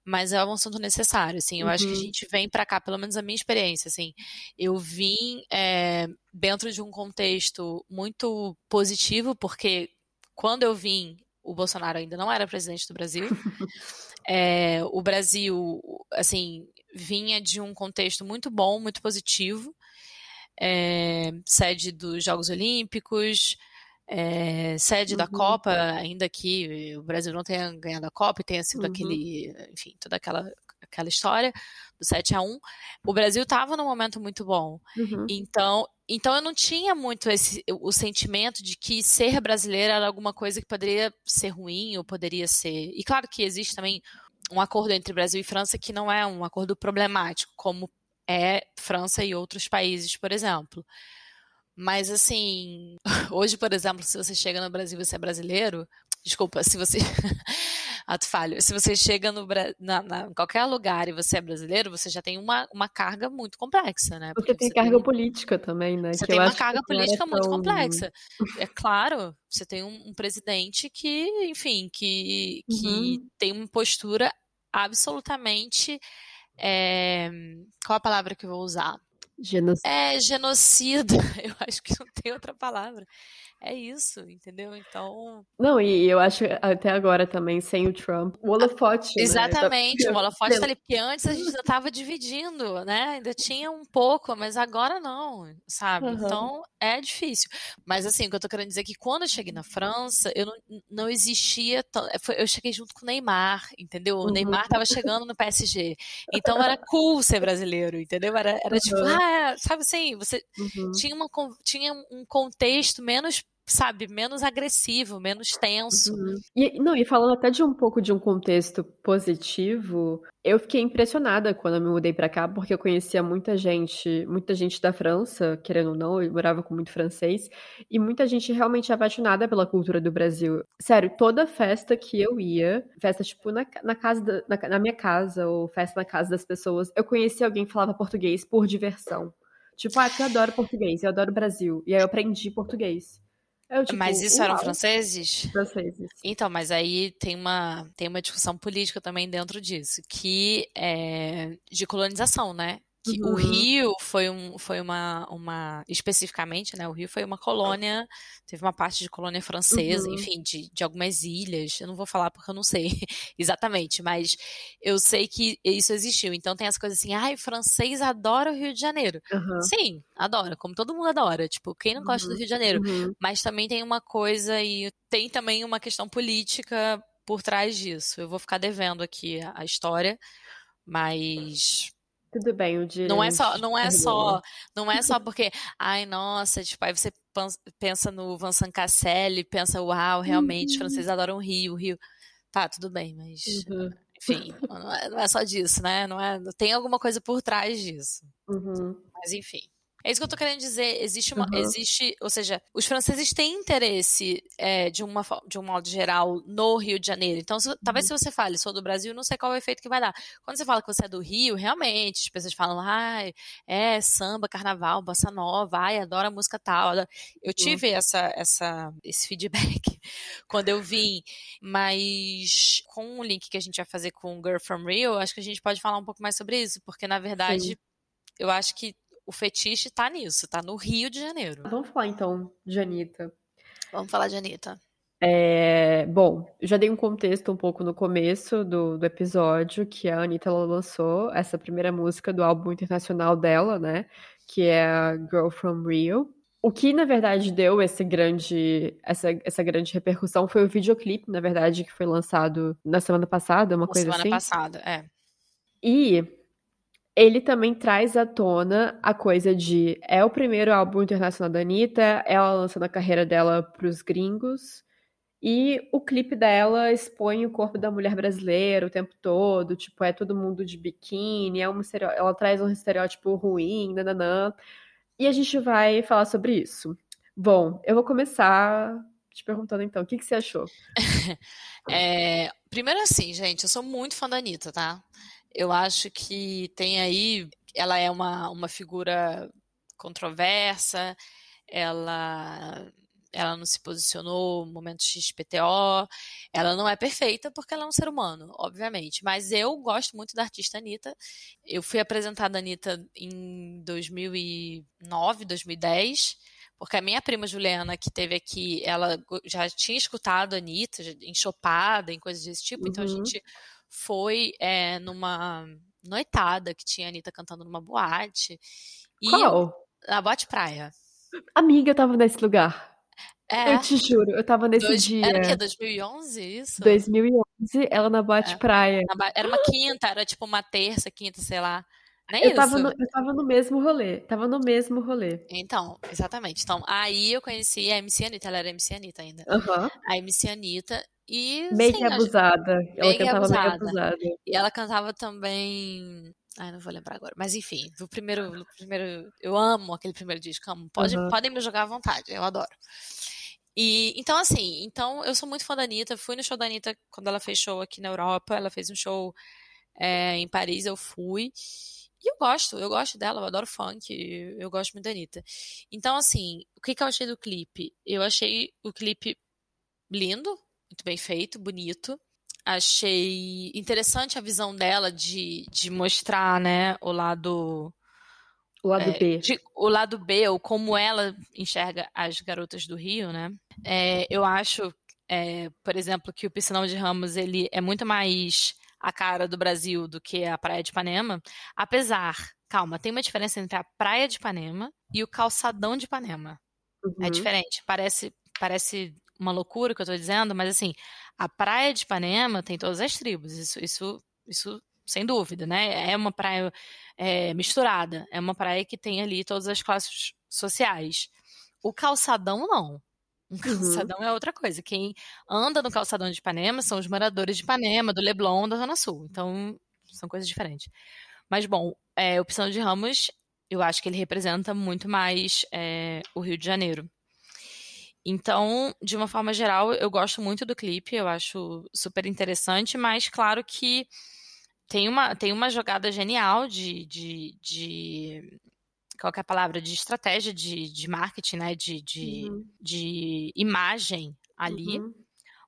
mas é um assunto necessário, assim. Eu uhum. acho que a uhum. gente vem para cá, pelo menos a minha experiência, assim, eu vim é, dentro de um contexto muito positivo, porque quando eu vim, o Bolsonaro ainda não era presidente do Brasil. É, o Brasil, assim, vinha de um contexto muito bom, muito positivo é, sede dos Jogos Olímpicos, é, sede uhum. da Copa, ainda que o Brasil não tenha ganhado a Copa e tenha sido uhum. aquele, enfim, toda aquela, aquela história do 7 a 1 o Brasil estava num momento muito bom. Uhum. Então, então eu não tinha muito esse, o sentimento de que ser brasileira era alguma coisa que poderia ser ruim ou poderia ser. E claro que existe também um acordo entre Brasil e França que não é um acordo problemático, como é França e outros países, por exemplo. Mas assim, hoje, por exemplo, se você chega no Brasil e você é brasileiro, desculpa, se você ato falho, se você chega no na, na, em qualquer lugar e você é brasileiro, você já tem uma, uma carga muito complexa, né?
Porque você tem você carga tem, política também, né?
Você tem uma carga política muito tão... complexa. É claro, você tem um, um presidente que, enfim, que, que uhum. tem uma postura absolutamente é, qual a palavra que eu vou usar?
Genocida.
É genocida. Eu acho que não tem outra palavra. É isso, entendeu? Então.
Não, e eu acho até agora também, sem o Trump, o holofote.
Ah, exatamente, né? o holofote tá ali, porque antes a gente ainda tava dividindo, né? Ainda tinha um pouco, mas agora não, sabe? Uhum. Então é difícil. Mas assim, o que eu tô querendo dizer é que quando eu cheguei na França, eu não, não existia. Eu cheguei junto com o Neymar, entendeu? O uhum. Neymar tava chegando no PSG. Então era cool ser brasileiro, entendeu? Era, era tipo, uhum. tipo, ah, sabe assim, você uhum. tinha, uma, tinha um contexto menos sabe, menos agressivo, menos tenso.
Uhum. E, não, e falando até de um pouco de um contexto positivo, eu fiquei impressionada quando eu me mudei para cá, porque eu conhecia muita gente, muita gente da França, querendo ou não, eu morava com muito francês, e muita gente realmente apaixonada pela cultura do Brasil. Sério, toda festa que eu ia, festa tipo na, na casa, da, na, na minha casa, ou festa na casa das pessoas, eu conhecia alguém que falava português por diversão. Tipo, ah, eu adoro português, eu adoro o Brasil. E aí eu aprendi português.
Eu, tipo, mas isso eram franceses?
Franceses.
Então, mas aí tem uma, tem uma discussão política também dentro disso, que é de colonização, né? Que uhum. o Rio foi, um, foi uma, uma, especificamente, né, o Rio foi uma colônia, teve uma parte de colônia francesa, uhum. enfim, de, de algumas ilhas, eu não vou falar porque eu não sei exatamente, mas eu sei que isso existiu, então tem as coisas assim, ai, francês adora o Rio de Janeiro. Uhum. Sim, adora, como todo mundo adora, tipo, quem não gosta do uhum. Rio de Janeiro? Uhum. Mas também tem uma coisa e tem também uma questão política por trás disso, eu vou ficar devendo aqui a, a história, mas
tudo bem, o direito.
Não é só, não é só, não é só porque, ai, nossa, tipo, aí você pensa no Vincent Casselli, pensa, uau, realmente, os uhum. franceses adoram o Rio, o Rio. Tá, tudo bem, mas uhum. enfim, não é, não é, só disso, né? Não é, tem alguma coisa por trás disso.
Uhum.
Mas enfim. É isso que eu tô querendo dizer. Existe uma. Uhum. Existe. Ou seja, os franceses têm interesse é, de, uma, de um modo geral no Rio de Janeiro. Então, se, talvez se você fale, sou do Brasil, não sei qual é o efeito que vai dar. Quando você fala que você é do Rio, realmente, as pessoas falam, ai, é samba, carnaval, bossa nova, ai, adoro a música tal. Adoro. Eu tive essa, essa, esse feedback quando eu vim, mas com o link que a gente vai fazer com Girl from Rio, acho que a gente pode falar um pouco mais sobre isso, porque na verdade. Sim. Eu acho que o fetiche tá nisso, tá no Rio de Janeiro.
Vamos falar então de Anitta.
Vamos falar de Anitta.
É, bom, já dei um contexto um pouco no começo do, do episódio, que a Anitta lançou essa primeira música do álbum internacional dela, né? Que é a Girl From Rio. O que, na verdade, deu esse grande, essa, essa grande repercussão foi o videoclipe, na verdade, que foi lançado na semana passada, uma coisa
semana
assim.
Semana passada, é.
E ele também traz à tona a coisa de é o primeiro álbum internacional da Anitta, ela lançando a carreira dela pros gringos, e o clipe dela expõe o corpo da mulher brasileira o tempo todo, tipo, é todo mundo de biquíni, é uma ela traz um estereótipo ruim, nananã. E a gente vai falar sobre isso. Bom, eu vou começar te perguntando então, o que, que você achou?
é, primeiro assim, gente, eu sou muito fã da Anitta, tá? Eu acho que tem aí, ela é uma, uma figura controversa, ela ela não se posicionou no momento XPTO, ela não é perfeita porque ela é um ser humano, obviamente, mas eu gosto muito da artista Anitta, eu fui apresentada a Anitta em 2009, 2010, porque a minha prima Juliana, que teve aqui, ela já tinha escutado a Anitta, em chopada, em coisas desse tipo, uhum. então a uhum. gente foi é, numa noitada que tinha a Anitta cantando numa boate.
E Qual?
Na Boate Praia.
Amiga, eu tava nesse lugar. É. Eu te juro, eu tava nesse
Dois,
dia.
Era o quê? 2011, isso?
2011, ela na Boate é. Praia.
Era uma quinta, era tipo uma terça, quinta, sei lá. Nem
eu
isso.
Tava no, eu tava no mesmo rolê. Tava no mesmo rolê.
Então, exatamente. Então, aí eu conheci a MC Anitta, ela era MC Anitta ainda.
Uhum.
A MC Anitta. E,
meio sim, abusada. Ela cantava abusada. meio abusada.
E ela cantava também. Ai, não vou lembrar agora. Mas enfim, do primeiro. Do primeiro eu amo aquele primeiro disco. Amo. Pode, uhum. Podem me jogar à vontade, eu adoro. E, então, assim, então eu sou muito fã da Anitta. Fui no show da Anitta quando ela fez show aqui na Europa. Ela fez um show é, em Paris, eu fui. E eu gosto, eu gosto dela, eu adoro funk, eu gosto muito da Anitta. Então, assim, o que, que eu achei do clipe? Eu achei o clipe lindo, muito bem feito, bonito. Achei interessante a visão dela de, de mostrar, né, o lado.
O lado é, B.
De, o lado B, ou como ela enxerga as garotas do Rio, né? É, eu acho, é, por exemplo, que o Piscinão de Ramos ele é muito mais a cara do Brasil do que a Praia de Ipanema, apesar, calma, tem uma diferença entre a Praia de Ipanema e o calçadão de Ipanema. É uhum. É diferente, parece parece uma loucura o que eu tô dizendo, mas assim, a Praia de Ipanema tem todas as tribos, isso isso isso sem dúvida, né? É uma praia é, misturada, é uma praia que tem ali todas as classes sociais. O calçadão não. Um uhum. calçadão uhum. é outra coisa. Quem anda no calçadão de Ipanema são os moradores de Ipanema, do Leblon, da Zona Sul. Então, são coisas diferentes. Mas, bom, é, o Piscina de Ramos, eu acho que ele representa muito mais é, o Rio de Janeiro. Então, de uma forma geral, eu gosto muito do clipe, eu acho super interessante, mas claro que tem uma, tem uma jogada genial de, de, de qual é a palavra, de estratégia de, de marketing, né? De, de, uhum. de imagem ali. Uhum.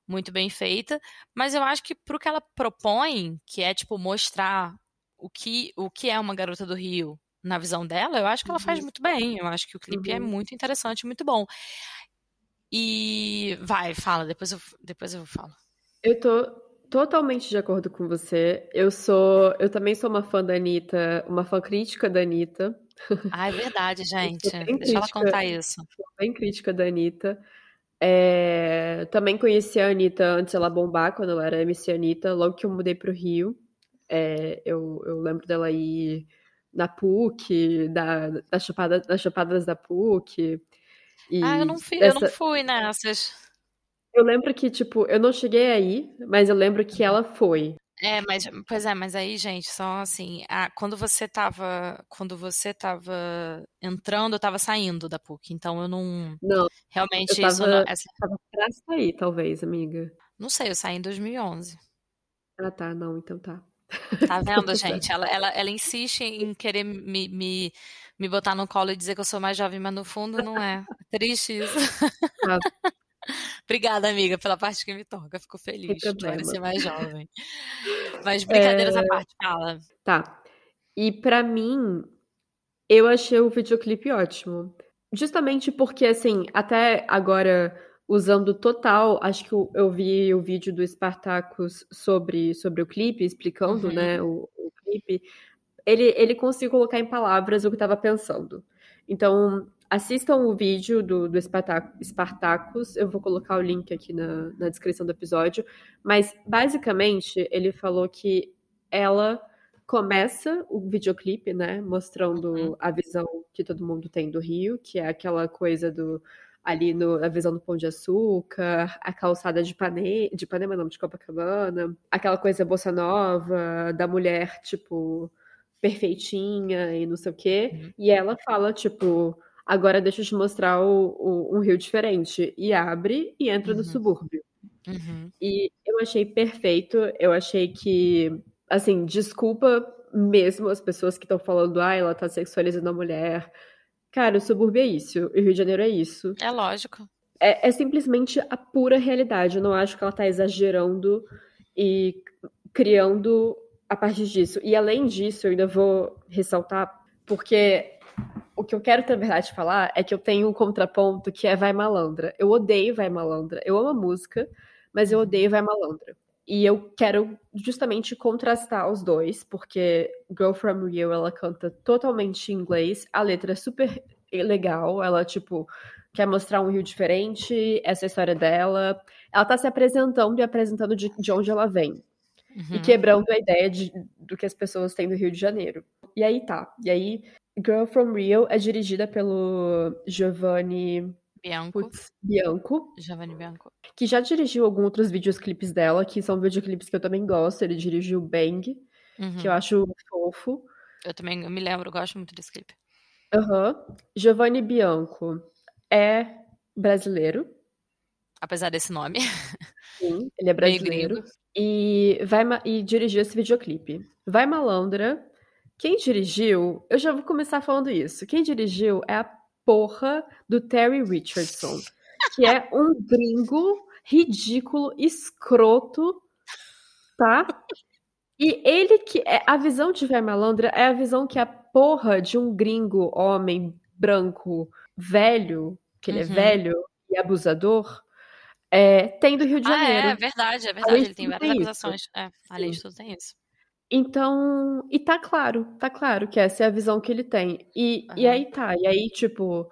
Muito bem feita. Mas eu acho que pro que ela propõe, que é, tipo, mostrar o que, o que é uma garota do Rio na visão dela, eu acho que ela faz uhum. muito bem. Eu acho que o clipe é uhum. muito interessante, muito bom. E vai, fala, depois eu, depois eu falo.
Eu tô totalmente de acordo com você. Eu sou, eu também sou uma fã da Anitta, uma fã crítica da Anitta.
Ah, é verdade, gente. Deixa ela contar isso.
Bem crítica da Anitta. É, também conheci a Anitta antes ela bombar, quando ela era MC Anitta, logo que eu mudei pro Rio. É, eu, eu lembro dela ir na PUC, da, da das chupadas da PUC.
ah, eu não fui, eu não fui nessas.
Eu lembro que, tipo, eu não cheguei aí, mas eu lembro que ela foi.
É, mas, pois é, mas aí, gente, só assim, a, quando você tava, quando você tava entrando, eu tava saindo da PUC, então eu não,
não
realmente
eu tava,
isso não, essa...
tava pra sair, talvez, amiga.
Não sei, eu saí em 2011.
Ah, tá, não, então tá.
Tá vendo, gente? Ela, ela, ela insiste em querer me, me, me botar no colo e dizer que eu sou mais jovem, mas no fundo não é. é triste isso. Ah, Obrigada, amiga, pela parte que me toca. Fico feliz de parecer mais jovem. Mas brincadeiras é... à parte, fala.
Tá. E para mim, eu achei o videoclipe ótimo. Justamente porque, assim, até agora, usando total, acho que eu vi o vídeo do Spartacus sobre, sobre o clipe, explicando, uhum. né, o, o clipe. Ele, ele conseguiu colocar em palavras o que eu estava pensando. Então, assistam o vídeo do, do Spartacus, eu vou colocar o link aqui na, na descrição do episódio, mas basicamente ele falou que ela começa o videoclipe, né, mostrando
Uhum.
a visão que todo mundo tem do Rio, que é aquela coisa do ali no, a visão do Pão de Açúcar, a calçada de Ipanema, de Ipanema não, de Copacabana, aquela coisa bossa nova, da mulher, tipo, perfeitinha e não sei o quê.
Uhum.
E ela fala, tipo, agora deixa eu te mostrar o, o- um Rio diferente. E abre e entra no
Uhum.
subúrbio.
Uhum.
E eu achei perfeito, eu achei que, assim, desculpa mesmo as pessoas que estão falando, ah, ela tá sexualizando a mulher. Cara, o subúrbio é isso, o Rio de Janeiro é isso.
É lógico.
É, é simplesmente a pura realidade. Eu não acho que ela tá exagerando e criando a partir disso. E além disso, eu ainda vou ressaltar, porque o que eu quero, na verdade, falar é que eu tenho um contraponto que é Vai Malandra. Eu odeio Vai Malandra. Eu amo a música, mas eu odeio Vai Malandra. E eu quero justamente contrastar os dois, porque Girl From Rio, ela canta totalmente em inglês, a letra é super legal, ela, tipo, quer mostrar um Rio diferente, essa é história dela. Ela tá se apresentando e apresentando de, de onde ela vem. E
Uhum.
quebrando a ideia de- do que as pessoas têm do Rio de Janeiro. E aí tá. E aí, Girl From Rio é dirigida pelo Giovanni
Bianco.
putz, Bianco,
Giovanni Bianco.
que já dirigiu alguns outros videoclipes dela, que são videoclipes que eu também gosto. Ele dirigiu Bang,
Uhum.
que eu acho fofo.
Eu também eu me lembro, eu gosto muito desse clipe.
Aham. Giovanni Bianco é brasileiro.
Apesar desse nome.
Sim, ele é brasileiro. E, vai, e dirigiu esse videoclipe. Vai Malandra. Quem dirigiu, eu já vou começar falando isso. Quem dirigiu é a porra do Terry Richardson, que é um gringo ridículo, escroto, tá? E ele que é a visão de Vai Malandra é a visão que a porra de um gringo homem branco velho, que ele é
Uhum.
velho e abusador, é, tem do Rio de
Ah,
Janeiro.
é, verdade, é verdade. Ele tem várias
tem
acusações. É, além de tudo, tem isso.
Então, e tá claro, tá claro que essa é a visão que ele tem. E, e
Aham.
aí tá, e aí, tipo,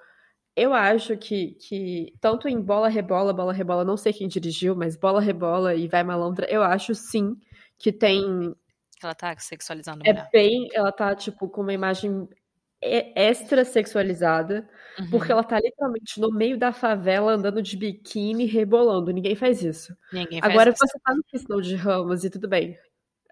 eu acho que, que tanto em Bola Rebola, Bola Rebola, não sei quem dirigiu, mas Bola Rebola e Vai Malandra, eu acho sim que tem.
Ela tá sexualizando
É
mulher.
bem. Ela tá, tipo, com uma imagem e- extra sexualizada, porque
Uhum.
ela tá literalmente no meio da favela andando de biquíni, rebolando. Ninguém faz isso.
Ninguém faz
Agora
isso.
você tá no Piscinão de Ramos e tudo bem.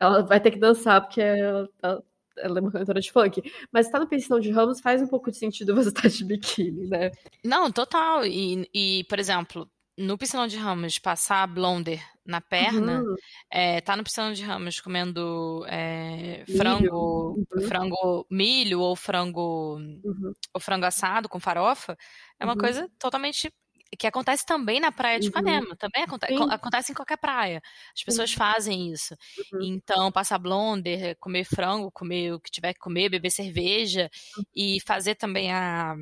Ela vai ter que dançar porque ela, ela- ela é uma cantora de funk. Mas tá no Piscinão de Ramos faz um pouco de sentido você estar de biquíni, né?
Não, total. E, e, por exemplo, no Piscinão de Ramos, passar blonder na perna,
Uhum.
é, tá no Piscinão de Ramos comendo é,
Milho.
frango,
Uhum.
frango milho ou frango,
Uhum.
ou frango assado com farofa, é uma
Uhum.
coisa totalmente que acontece também na praia de
Uhum.
Ipanema, também aconte-
Sim.
co- acontece em qualquer praia. As pessoas fazem isso.
Uhum.
Então, passar blonder, comer frango, comer o que tiver que comer, beber cerveja e fazer também a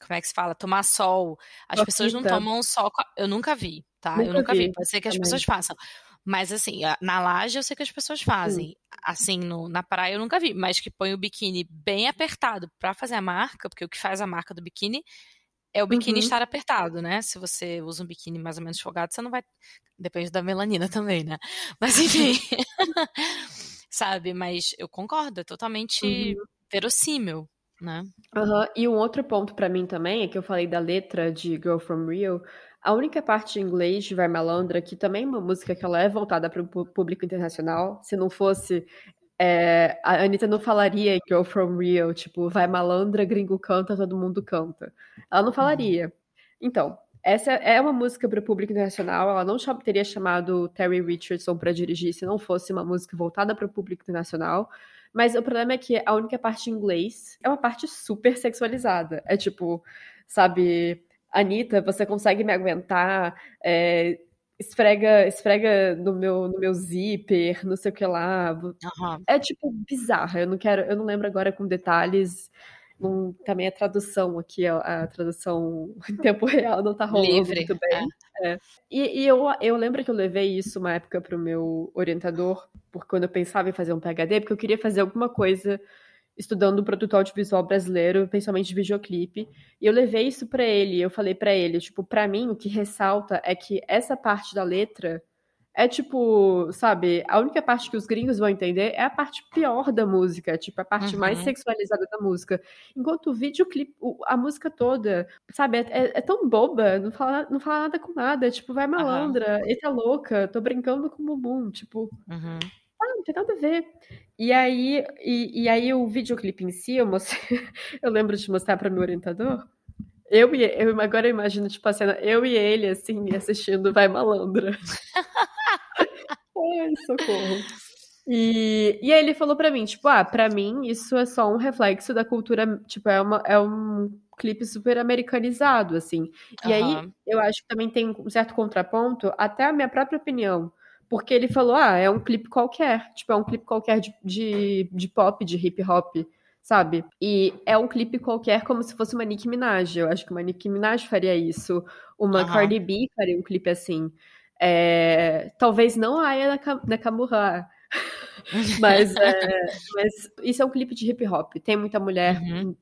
como é que se fala? Tomar sol. As pessoas não tomam sol. Eu nunca vi, tá? Eu
Nunca
nunca vi.
vi
Pode ser que as
também.
pessoas façam. Mas assim, na laje eu sei que as pessoas fazem. Assim, no- na praia eu nunca vi. Mas que põe o biquíni bem apertado pra fazer a marca, porque o que faz a marca do biquíni é o biquíni
Uhum.
estar apertado, né? Se você usa um biquíni mais ou menos folgado, você não vai. Depende da melanina também, né? Mas enfim. Sabe? Mas eu concordo, é totalmente
Uhum.
verossímil, né?
Aham, E um outro ponto pra mim também é que eu falei da letra de Girl From Rio. A única parte em inglês de Vai Malandra, que também é uma música que ela é voltada para o público internacional. Se não fosse, é, a Anitta não falaria Girl From Rio, tipo, Vai Malandra, gringo canta, todo mundo canta. Ela não falaria. Então, essa é uma música para o público internacional. Ela não teria chamado Terry Richardson para dirigir se não fosse uma música voltada para o público internacional. Mas o problema é que a única parte em inglês é uma parte super sexualizada. É tipo, sabe, Anitta, você consegue me aguentar? É, esfrega, esfrega no meu, no meu zíper, não sei o que lá.
Aham.
É tipo bizarra. Eu não quero, eu não lembro agora com detalhes. Não, também a tradução aqui, a, a tradução em tempo real não tá rolando
Livre.
muito bem. É. E, e eu, eu lembro que eu levei isso uma época pro meu orientador, porque quando eu pensava em fazer um PhD, porque eu queria fazer alguma coisa estudando o produto audiovisual brasileiro, principalmente de videoclipe. E eu levei isso pra ele, eu falei pra ele, tipo, pra mim o que ressalta é que essa parte da letra é tipo, sabe, a única parte que os gringos vão entender é a parte pior da música, tipo, a parte uhum. mais sexualizada da música. Enquanto o videoclipe, a música toda, sabe, é, é, é, tão boba, não fala, não fala nada com nada, tipo, vai malandra, uhum. eita louca, tô brincando com o bumbum, tipo. Uhum. Ah, não tem nada a ver. E aí, e, e aí o videoclipe em si, eu, mostrei, eu lembro de mostrar para meu orientador. Eu e eu agora eu imagino, tipo, a cena, eu e ele, assim, assistindo Vai Malandra. Ai, socorro. E, e aí ele falou pra mim, tipo, ah, pra mim isso é só um reflexo da cultura, tipo, é, uma, é um clipe super americanizado, assim. E uhum. aí eu acho que também tem um certo contraponto, até a minha própria opinião. Porque ele falou, ah, é um clipe qualquer, tipo, é um clipe qualquer de, de, de pop, de hip hop, sabe? E é um clipe qualquer como se fosse uma Nicki Minaj. Eu acho que uma Nicki Minaj faria isso. Uma uhum. Cardi B faria um clipe assim. É, talvez não a Aya Nakamura, mas, é, mas isso é um clipe de hip hop. Tem muita mulher uhum.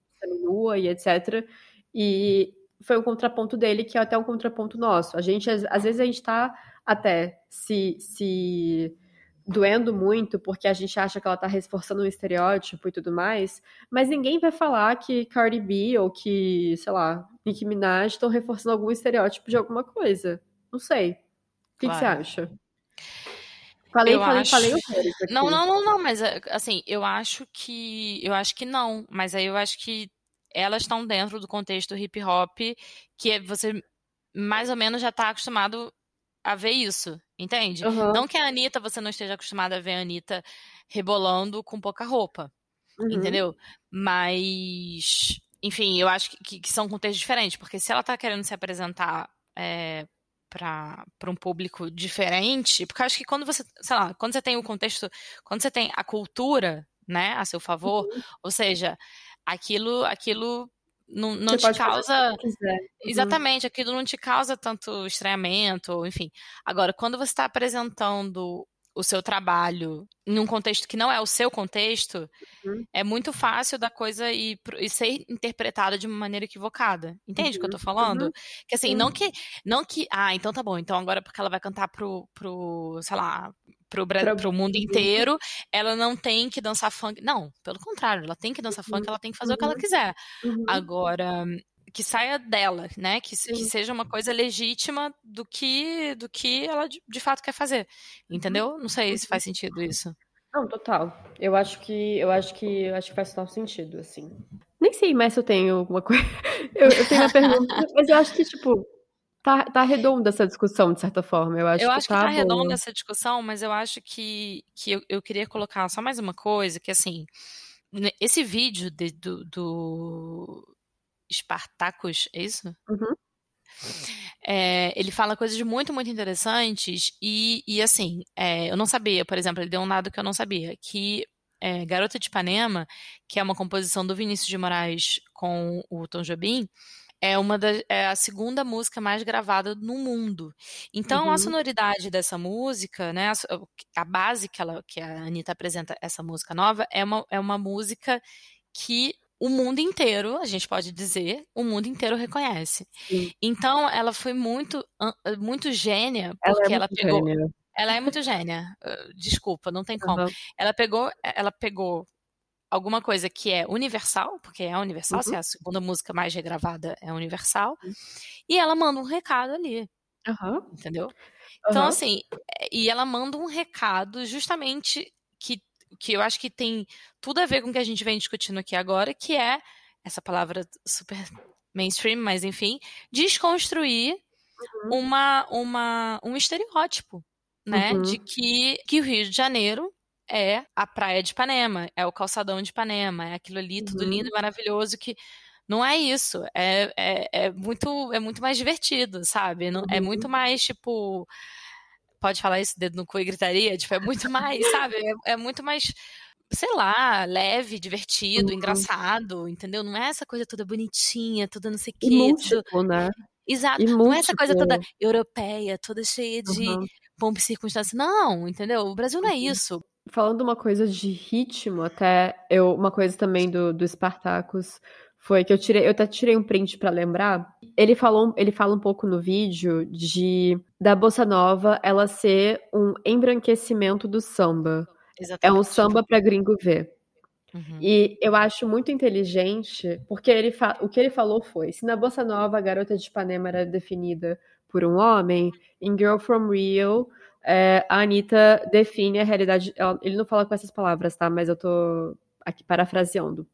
nua e etc. E foi um contraponto dele que é até um contraponto nosso. A gente, às, vezes, a gente tá até se, se doendo muito porque a gente acha que ela tá reforçando um estereótipo e tudo mais, mas ninguém vai falar que Cardi B ou que, sei lá, Nicki Minaj estão reforçando algum estereótipo de alguma coisa. Não sei que, claro. que você acha? Falei,
eu
falei,
acho...
falei
Não, não, não, não, mas eh, assim, eu acho que eu acho que não, mas aí eu acho que elas estão dentro do contexto hip hop que você mais ou menos já está acostumado a ver isso, entende? Uhum. Não que a Anitta você não esteja acostumada a ver a Anitta rebolando com pouca roupa, uhum. entendeu? Mas, enfim, eu acho que, que, são contextos diferentes, porque se ela está querendo se apresentar é, para um público diferente, porque eu acho que quando você, sei lá, quando você tem o contexto, quando você tem a cultura, né, a seu favor, uhum. ou seja, aquilo, aquilo não, não te causa. Uhum. Exatamente, aquilo não te causa tanto estranhamento, enfim. Agora, quando você está apresentando o seu trabalho em um contexto que não é o seu contexto, uhum. é muito fácil da coisa ir, ir, ser interpretada de uma maneira equivocada. Entende o uhum. que eu tô uhum. falando? Uhum. Que assim, não que. Não que. Ah, então tá bom. Então agora porque ela vai cantar pro, pro sei lá, pro, pro, pro mundo inteiro, ela não tem que dançar funk. Não, pelo contrário, ela tem que dançar funk, ela tem que fazer o que ela uhum. quiser. Agora, que saia dela, né? Que, que seja uma coisa legítima do que do que ela de, de fato quer fazer. Uhum. Entendeu? Não sei se faz sentido isso.
Não, total. Eu acho que eu acho que eu acho que faz total sentido, assim. Nem sei mais se eu tenho alguma coisa. Eu, eu tenho uma pergunta, mas eu acho que, tipo, tá, tá redonda essa discussão, de certa forma. Eu acho,
eu
que,
acho tá que tá, redonda essa discussão, mas eu acho que, que eu, eu queria colocar só mais uma coisa, que assim, esse vídeo de, do, do Spartacus, é isso? Uhum. É, ele fala coisas muito, muito interessantes e, e assim, é, eu não sabia, por exemplo, ele deu um dado que eu não sabia, que é, Garota de Ipanema, que é uma composição do Vinícius de Moraes com o Tom Jobim, é uma da, é a segunda música mais gravada no mundo. Então, uhum. a sonoridade dessa música, né, a, a, base que, ela, que a Anitta apresenta essa música nova, é uma, é uma música que o mundo inteiro, a gente pode dizer, o mundo inteiro reconhece. Sim. Então, ela foi muito, muito gênia, porque ela, é ela pegou. Gênia. Ela é muito gênia. Desculpa, não tem como. Uhum. Ela pegou, ela pegou alguma coisa que é universal, porque é universal, uhum. se é a segunda música mais regravada é universal, uhum. e ela manda um recado ali. Entendeu? Então, assim, e ela manda um recado justamente que que eu acho que tem tudo a ver com o que a gente vem discutindo aqui agora, que é essa palavra super mainstream, mas enfim, desconstruir uhum. uma, uma, um estereótipo, né? Uhum. De que, que o Rio de Janeiro é a praia de Ipanema, é o calçadão de Ipanema, é aquilo ali, tudo uhum. lindo e maravilhoso que não é isso, é, é, é, muito, é muito mais divertido, sabe? Não, é muito uhum. mais, tipo, pode falar isso, dedo no cu e gritaria, tipo, é muito mais, sabe? É, é muito mais sei lá, leve, divertido, uhum. engraçado, entendeu? Não é essa coisa toda bonitinha, toda não sei o quê.
Múltiplo, tudo... né?
Exato. Não é essa coisa toda europeia, toda cheia de uhum. pompa e circunstância. Não, entendeu? O Brasil não é uhum. isso.
falando uma coisa de ritmo, até eu, uma coisa também do, do Spartacus foi que eu tirei, eu até tirei um print para lembrar. Ele falou, ele fala um pouco no vídeo de da bossa nova ela ser um embranquecimento do samba. Exatamente. É um samba para gringo ver. Uhum. E eu acho muito inteligente, porque ele o que ele falou foi: se na bossa nova a garota de Ipanema era definida por um homem, em Girl from Rio é, a Anitta define a realidade. Ele não fala com essas palavras, tá? Mas eu tô aqui parafraseando.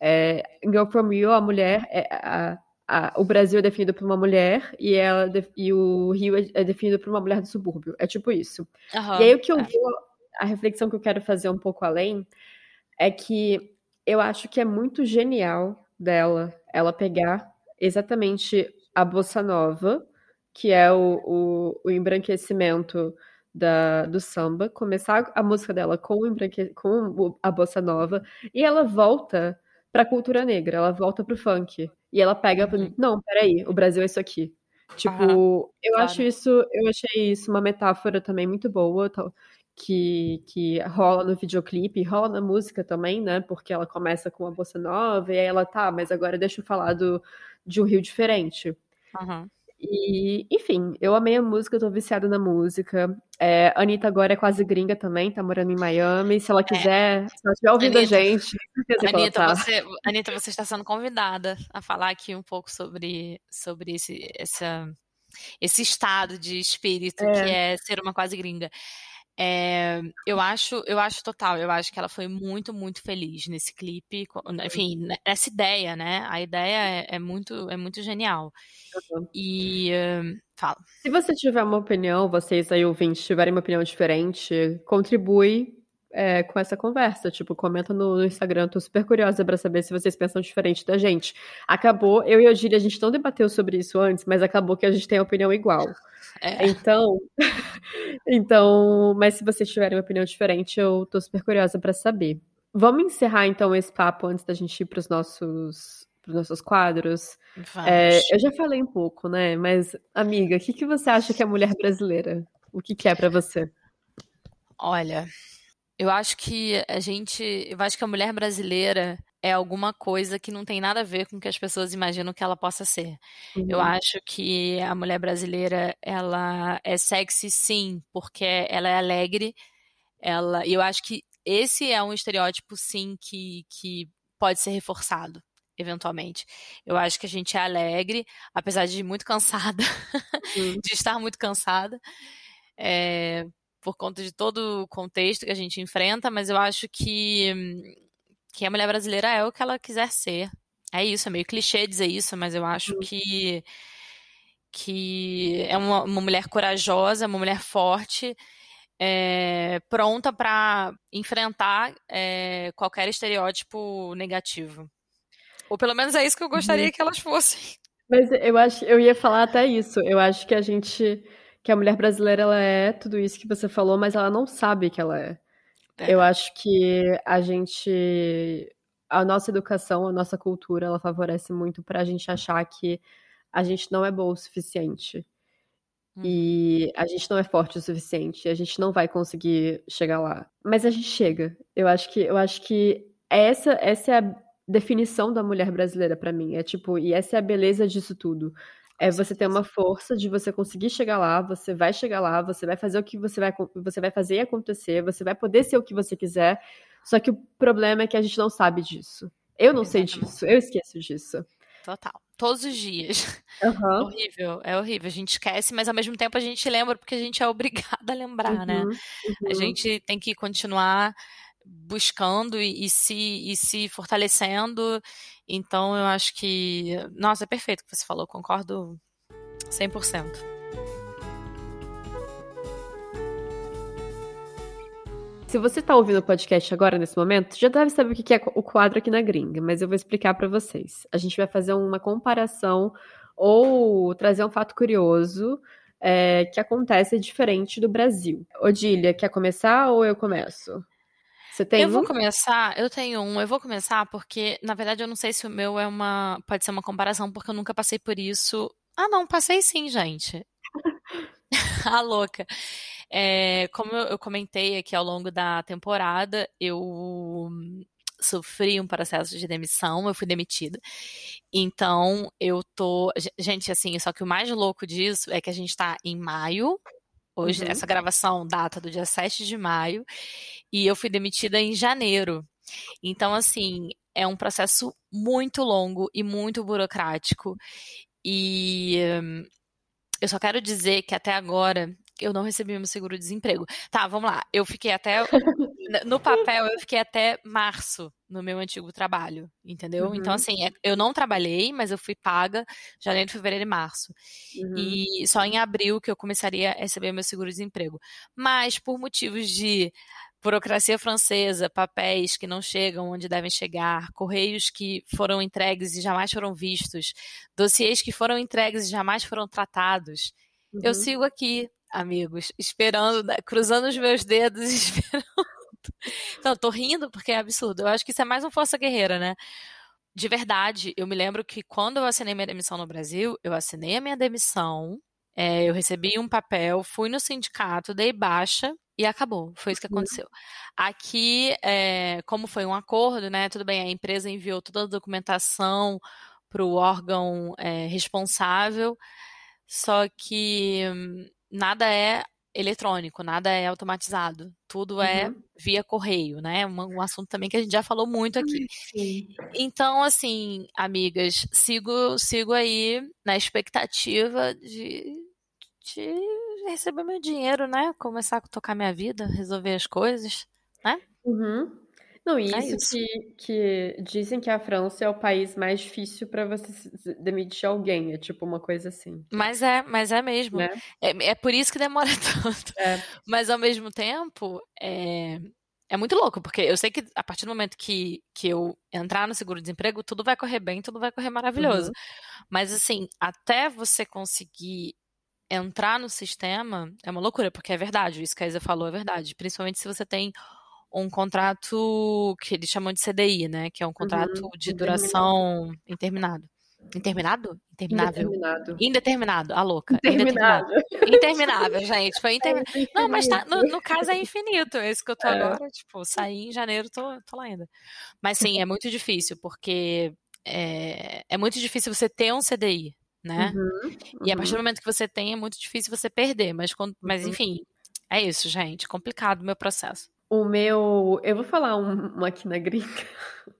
É, em Girl From Rio, a mulher. É, a, a, o Brasil é definido por uma mulher e, ela, e o Rio é, é definido por uma mulher do subúrbio. É tipo isso. Uhum, e aí o que eu é. vou. A reflexão que eu quero fazer um pouco além é que eu acho que é muito genial dela ela pegar exatamente a bossa nova, que é o, o, o embranquecimento da, do samba, começar a música dela com, com a bossa nova, e ela volta para a cultura negra, ela volta pro funk. E ela pega, uhum. não, peraí, o Brasil é isso aqui. Tipo, eu claro. acho isso, eu achei isso uma metáfora também muito boa, que, que rola no videoclipe, rola na música também, né? Porque ela começa com a bossa nova e aí ela tá, mas agora deixa eu falar do, de um Rio diferente. Uhum. E, enfim, eu amei a música, tô viciada na música. É, a Anitta agora é quase gringa também, tá morando em Miami. Se ela é. quiser, é. se ela estiver ouvindo Anitta, a gente,
Anitta, tá. você, Anitta, você está sendo convidada a falar aqui um pouco sobre, sobre esse, essa, esse estado de espírito é. que é ser uma quase gringa. É, eu acho, eu acho total, eu acho que ela foi muito, muito feliz nesse clipe, enfim, né, essa ideia, né? A ideia é, é muito, é muito genial. Uhum. E uh, fala.
Se você tiver uma opinião, vocês aí ouvintes tiverem uma opinião diferente, contribui é, com essa conversa. Tipo, comenta no, no, Instagram, tô super curiosa para saber se vocês pensam diferente da gente. Acabou, eu e a Gíria, a gente não debateu sobre isso antes, mas acabou que a gente tem a opinião igual. É. Então, então, mas se vocês tiverem uma opinião diferente, eu tô super curiosa para saber. Vamos encerrar então esse papo antes da gente ir para os nossos, pros nossos quadros. É, eu já falei um pouco, né? Mas, amiga, o que, que você acha que é mulher brasileira? O que, que é para você?
Olha, eu acho que a gente. Eu acho que a mulher brasileira é alguma coisa que não tem nada a ver com o que as pessoas imaginam que ela possa ser. Uhum. Eu acho que a mulher brasileira, ela é sexy sim, porque ela é alegre. Ela, e eu acho que esse é um estereótipo sim que, que pode ser reforçado eventualmente. Eu acho que a gente é alegre, apesar de muito cansada, uhum. de estar muito cansada. É, por conta de todo o contexto que a gente enfrenta, mas eu acho que, que a mulher brasileira é o que ela quiser ser. É isso, é meio clichê dizer isso, mas eu acho uhum. que, que é uma, uma mulher corajosa, uma mulher forte, é, pronta para enfrentar é, qualquer estereótipo negativo. Ou pelo menos é isso que eu gostaria uhum. que elas fossem.
Mas eu acho, eu ia falar até isso. Eu acho que a gente que a mulher brasileira ela é tudo isso que você falou, mas ela não sabe que ela é. É. Eu acho que a gente a nossa educação, a nossa cultura, ela favorece muito para a gente achar que a gente não é boa o suficiente. Hum. E a gente não é forte o suficiente, a gente não vai conseguir chegar lá. Mas a gente chega. Eu acho que eu acho que essa essa é a definição da mulher brasileira para mim. É tipo, e essa é a beleza disso tudo. É você ter uma força de você conseguir chegar lá, você vai chegar lá, você vai fazer o que você vai, você vai fazer acontecer, você vai poder ser o que você quiser. Só que o problema é que a gente não sabe disso. Eu não Exatamente. sei disso, eu esqueço disso.
Total. Todos os dias. Uhum. É horrível, é horrível. A gente esquece, mas ao mesmo tempo a gente lembra porque a gente é obrigada a lembrar, né? uhum, né? Uhum. A gente tem que continuar buscando e, e, se, e se fortalecendo. Então eu acho que. Nossa, é perfeito o que você falou, concordo 100%.
Se você está ouvindo o podcast agora, nesse momento, já deve saber o que é o quadro aqui na gringa, mas eu vou explicar para vocês. A gente vai fazer uma comparação ou trazer um fato curioso é, que acontece diferente do Brasil. Odília, quer começar ou eu começo?
Você tem Eu vou começar, eu tenho um, eu vou começar porque, na verdade, eu não sei se o meu é uma. Pode ser uma comparação, porque eu nunca passei por isso. Ah, não, passei sim, gente. a louca. É, como eu comentei aqui ao longo da temporada, eu sofri um processo de demissão, eu fui demitida. Então, eu tô. Gente, assim, só que o mais louco disso é que a gente tá em maio. Hoje, uhum. essa gravação data do dia 7 de maio. E eu fui demitida em janeiro. Então, assim, é um processo muito longo e muito burocrático. E hum, eu só quero dizer que até agora eu não recebi meu seguro-desemprego. Tá, vamos lá. Eu fiquei até. no papel, eu fiquei até março no meu antigo trabalho, entendeu? Então, uhum. Então, assim, é, eu não trabalhei, mas eu fui paga janeiro, fevereiro e março. Uhum. E só em abril que eu começaria a receber meu seguro-desemprego. Mas, por motivos de burocracia francesa, papéis que não chegam onde devem chegar, correios que foram entregues e jamais foram vistos, dossiês que foram entregues e jamais foram tratados. Uhum. Eu sigo aqui, amigos, esperando, né, cruzando os meus dedos, esperando. Então, tô rindo porque é absurdo. Eu acho que isso é mais um Força Guerreira, né? De verdade, eu me lembro que quando eu assinei minha demissão no Brasil, eu assinei a minha demissão, é, eu recebi um papel, fui no sindicato, dei baixa e acabou. Foi isso que uhum. aconteceu. Aqui, é, como foi um acordo, né? Tudo bem, a empresa enviou toda a documentação para o órgão é, responsável, só que hum, nada é eletrônico, nada é automatizado. Tudo é uhum. via correio, né? Um, um, assunto também que a gente já falou muito aqui. Sim. Então, assim, amigas, sigo, sigo aí na expectativa de, de receber meu dinheiro, né? Começar a tocar minha vida, resolver as coisas, né?
Uhum. Não, e é isso, isso. Que, que dizem que a França é o país mais difícil para você demitir alguém, é tipo uma coisa assim.
Mas é, mas é mesmo. Né? É, é por isso que demora tanto. É. Mas ao mesmo tempo, é, é muito louco, porque eu sei que a partir do momento que, que eu entrar no seguro-desemprego, tudo vai correr bem, tudo vai correr maravilhoso. Uhum. Mas assim, até você conseguir entrar no sistema, é uma loucura, porque é verdade, isso que a Isa falou é verdade. Principalmente se você tem um contrato que eles chamam de CDI, né? Que é um contrato uhum, de duração interminado. Interminado? Interminável. Indeterminado. Indeterminado, a louca. Interminado. Interminável, gente. Foi interminável. É Não, mas tá, no, no, caso é infinito. Esse que eu tô é. agora, tipo, saí em janeiro, tô, tô lá ainda. Mas sim, é muito difícil, porque é, é muito difícil você ter um CDI, né? Uhum, uhum. E a partir do uhum. momento que você tem, é muito difícil você perder. Mas, mas uhum. enfim, é isso, gente. Complicado o meu processo.
O meu. Eu vou falar um, um aqui na gringa.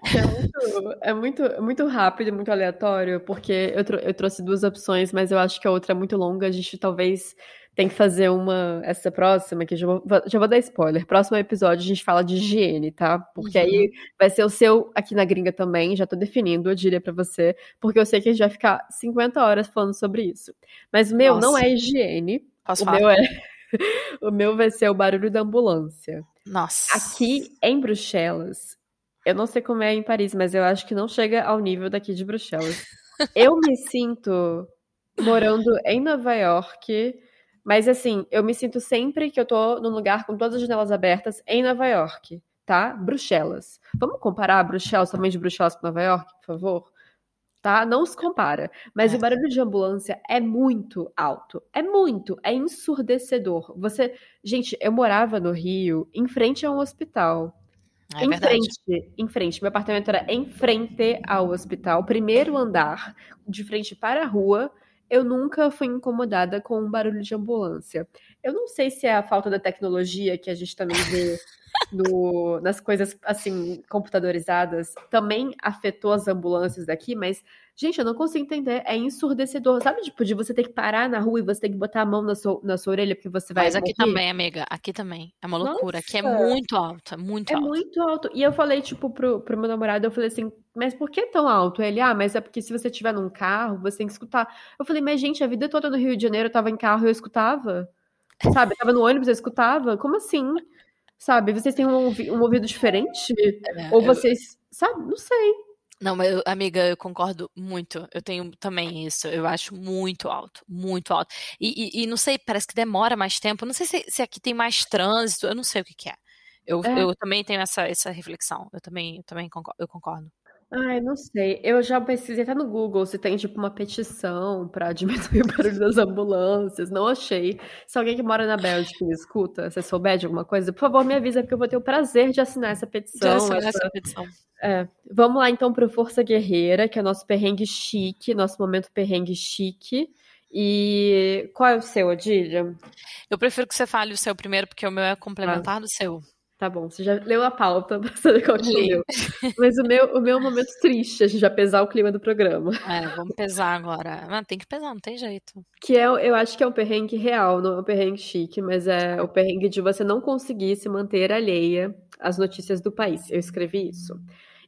É muito, é muito, muito rápido, muito aleatório, porque eu, eu trouxe duas opções, mas eu acho que a outra é muito longa. A gente talvez tem que fazer uma. Essa próxima, que já vou, já vou dar spoiler. Próximo episódio a gente fala de higiene, tá? Porque uhum. aí vai ser o seu aqui na gringa também. Já tô definindo, eu diria pra você, porque eu sei que a gente vai ficar 50 horas falando sobre isso. Mas o meu Nossa. não é higiene. Posso o falar? meu é. o meu vai ser o barulho da ambulância.
Nossa.
Aqui em Bruxelas, eu não sei como é em Paris, mas eu acho que não chega ao nível daqui de Bruxelas. eu me sinto morando em Nova York, mas assim, eu me sinto sempre que eu tô num lugar com todas as janelas abertas em Nova York, tá? Bruxelas. Vamos comparar Bruxelas, também de Bruxelas com Nova York, por favor? Tá? Não se compara. Mas é. o barulho de ambulância é muito alto. É muito, é ensurdecedor. Você, gente, eu morava no Rio, em frente a um hospital. É em verdade. frente, em frente. Meu apartamento era em frente ao hospital, primeiro andar, de frente para a rua. Eu nunca fui incomodada com um barulho de ambulância. Eu não sei se é a falta da tecnologia que a gente também vê no, nas coisas assim computadorizadas também afetou as ambulâncias daqui, mas gente, eu não consigo entender, é ensurdecedor, sabe? Tipo, de você ter que parar na rua e você ter que botar a mão na sua, na sua orelha porque você vai
Mas aqui morrer. também, amiga, aqui também. É uma loucura, Nossa. aqui é muito alto, é muito
é
alto.
É muito alto. E eu falei, tipo, pro, pro meu namorado, eu falei assim, mas por que tão alto? Ele, ah, mas é porque se você estiver num carro, você tem que escutar. Eu falei, mas gente, a vida toda no Rio de Janeiro eu tava em carro e eu escutava. Sabe, eu tava no ônibus, eu escutava. Como assim? Sabe? Vocês têm um, um ouvido diferente? É, Ou vocês. Eu... Sabe? Não sei.
Não, mas amiga, eu concordo muito. Eu tenho também isso. Eu acho muito alto, muito alto. E, e, e não sei, parece que demora mais tempo. Não sei se, se, aqui tem mais trânsito. Eu não sei o que, que é. Eu, é. eu também tenho essa, essa reflexão. Eu também, eu também concordo, eu concordo.
Ai, não sei. Eu já pesquisei até no Google se tem, tipo, uma petição pra diminuir o barulho das ambulâncias. Não achei. Se alguém que mora na Bélgica me escuta, se souber de alguma coisa, por favor, me avisa, porque eu vou ter o prazer de assinar essa petição. De
assinar essa, essa petição.
É. Vamos lá, então, pro Força Guerreira, que é nosso perrengue chique, nosso momento perrengue chique. E qual é o seu, Adília?
Eu prefiro que você fale o seu primeiro, porque o meu é complementar ah. do seu.
Tá bom, você já leu a pauta saber qual que é o meu. Mas o meu, o meu é momento triste, a gente já pesar o clima do programa.
É, vamos pesar agora. Mas tem que pesar, não tem jeito.
Que é, eu acho que é um perrengue real, não é um perrengue chique, mas é o perrengue de você não conseguir se manter alheia às notícias do país. Eu escrevi isso.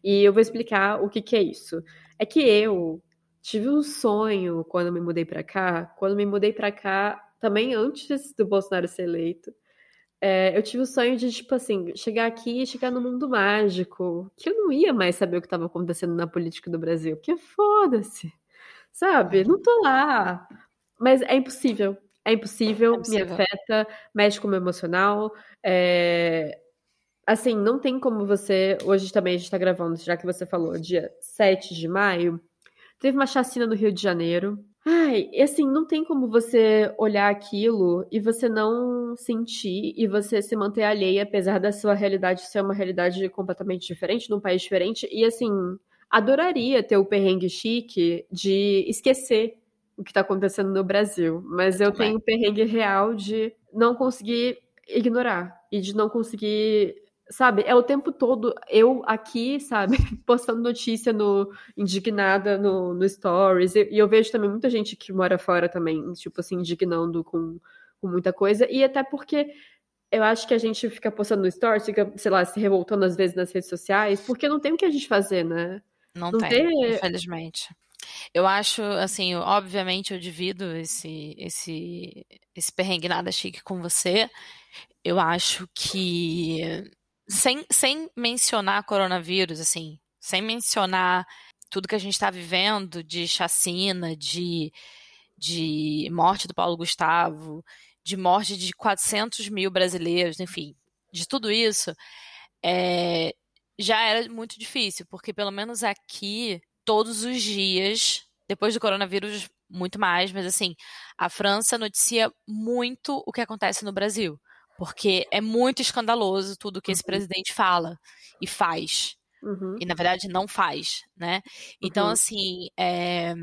E eu vou explicar o que, que é isso. É que eu tive um sonho quando me mudei para cá, quando me mudei para cá, também antes do Bolsonaro ser eleito é, eu tive o sonho de, tipo assim, chegar aqui e chegar no mundo mágico, que eu não ia mais saber o que estava acontecendo na política do Brasil, porque foda-se, sabe? Não tô lá. Mas é impossível. É impossível, é impossível. me afeta, mexe com o meu emocional. É... Assim, não tem como você. Hoje também a gente tá gravando, já que você falou, dia 7 de maio. Teve uma chacina no Rio de Janeiro. Ai, assim, não tem como você olhar aquilo e você não sentir e você se manter alheia, apesar da sua realidade ser uma realidade completamente diferente, num país diferente. E assim, adoraria ter o perrengue chique de esquecer o que está acontecendo no Brasil. Mas eu, eu tenho o perrengue real de não conseguir ignorar e de não conseguir sabe, é o tempo todo eu aqui, sabe, postando notícia no indignada no, no stories. E, e, eu vejo também muita gente que mora fora também, tipo assim, indignando com, com muita coisa. E até porque eu acho que a gente fica postando no stories, fica, sei lá, se revoltando às vezes nas redes sociais, porque não tem o que a gente fazer, né?
Não, não tem, tem, infelizmente. Eu acho, assim, obviamente eu divido esse, esse, esse perrengue nada chique com você. Eu acho que sem, sem mencionar coronavírus, assim, sem mencionar tudo que a gente está vivendo de chacina, de, de morte do Paulo Gustavo, de morte de 400 mil brasileiros, enfim, de tudo isso, é, já era muito difícil, porque pelo menos aqui, todos os dias, depois do coronavírus, muito mais, mas assim, a França noticia muito o que acontece no Brasil porque é muito escandaloso tudo que esse uhum. presidente fala e faz. Uhum. E, na verdade, não faz, né? Então, uhum. assim, é...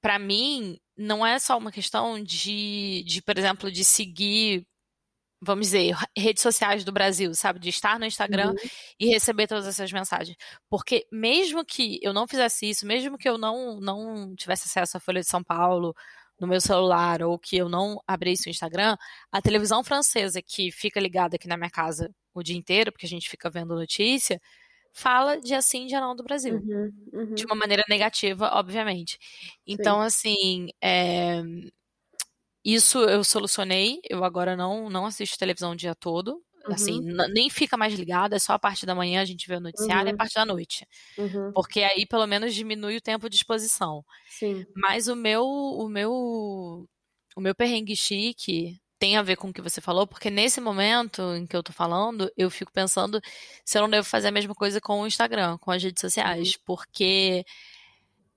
para mim, não é só uma questão de, de, por exemplo, de seguir, vamos dizer, redes sociais do Brasil, sabe? De estar no Instagram uhum. e receber todas essas mensagens. Porque mesmo que eu não fizesse isso, mesmo que eu não, não tivesse acesso à Folha de São Paulo, no meu celular ou que eu não abrisse o Instagram, a televisão francesa que fica ligada aqui na minha casa o dia inteiro, porque a gente fica vendo notícia, fala de assim de não do Brasil. Uhum, uhum. De uma maneira negativa, obviamente. Então, Sim. assim, é... isso eu solucionei. Eu agora não, não assisto televisão o dia todo. Assim, uhum. Assim, nem fica mais ligada, é só a parte da manhã a gente vê o noticiário uhum. e a parte da noite. Uhum. Porque aí pelo menos diminui o tempo de exposição. Sim. Mas o meu, o meu, o meu perrengue chique tem a ver com o que você falou, porque nesse momento em que eu tô falando, eu fico pensando se eu não devo fazer a mesma coisa com o Instagram, com as redes sociais, uhum. porque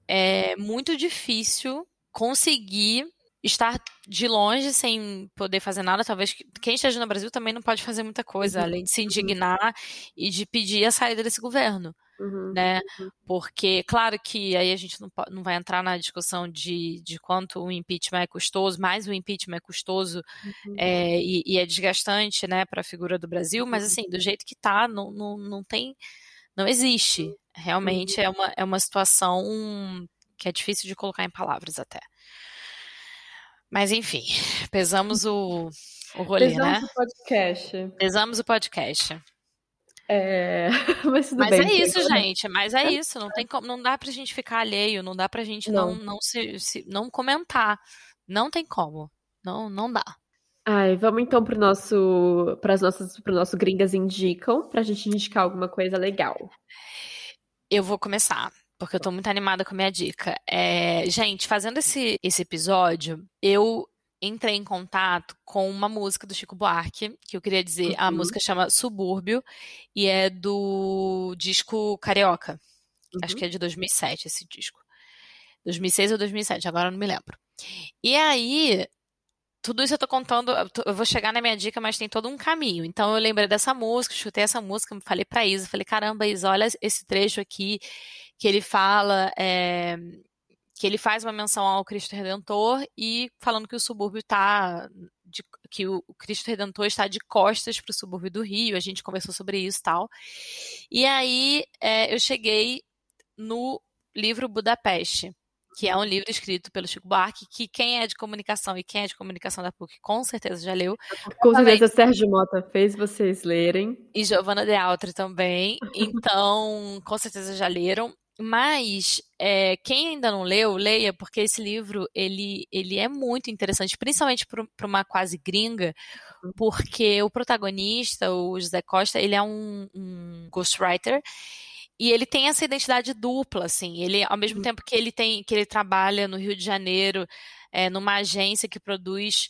é muito difícil conseguir estar de longe sem poder fazer nada, talvez quem esteja no Brasil também não pode fazer muita coisa, uhum. além de se uhum. indignar e de pedir a saída desse governo. Uhum. Né? Uhum. Porque, claro que aí a gente não, não vai entrar na discussão de, de quanto o impeachment é custoso, mais o impeachment é custoso uhum. é, e, e, é desgastante né, para a figura do Brasil, mas assim, do jeito que está, não, não, não tem. Não existe. Realmente é uma, é uma situação que é difícil de colocar em palavras até. Mas enfim, pesamos o, o rolê,
pesamos
né?
Pesamos o podcast.
Pesamos o podcast.
É... Mas,
mas
bem,
é isso, gente. Mas é isso. Não tem como, não dá pra gente ficar alheio, não dá pra gente não, não, não se, se, não comentar. Não tem como. Não, não dá.
Ai, vamos então pro nosso, para as nossas, pro nosso gringas indicam, pra gente indicar alguma coisa legal.
Eu vou começar porque eu tô muito animada com a minha dica. É, gente, fazendo esse, esse episódio, eu entrei em contato com uma música do Chico Buarque, que eu queria dizer, uhum. a música chama Subúrbio, e é do disco Carioca. uhum. acho que é de 2007 esse disco. 2006 ou 2007, agora eu não me lembro. E aí, tudo isso eu tô contando, eu vou chegar na minha dica, mas tem todo um caminho. Então eu lembrei dessa música, chutei essa música, falei pra Isa, falei, caramba, Isa, olha esse trecho aqui que ele fala, é, que ele faz uma menção ao Cristo Redentor e falando que o subúrbio tá, de, que o Cristo Redentor está de costas para o subúrbio do Rio, a gente conversou sobre isso e tal. E aí é, eu cheguei no livro Budapeste, que é um livro escrito pelo Chico Buarque, que quem é de comunicação e quem é de comunicação da PUC com certeza já leu.
Com certeza Sérgio Mota fez vocês lerem.
E Giovanna de Altri também. Então, com certeza já leram. Mas é, quem ainda não leu, leia, porque esse livro ele, ele é muito interessante, principalmente para uma quase gringa, porque o protagonista, o José Costa, ele é um, um ghostwriter e ele tem essa identidade dupla, assim. Ele, ao mesmo uhum. tempo que ele tem, que ele trabalha no Rio de Janeiro, é, numa agência que produz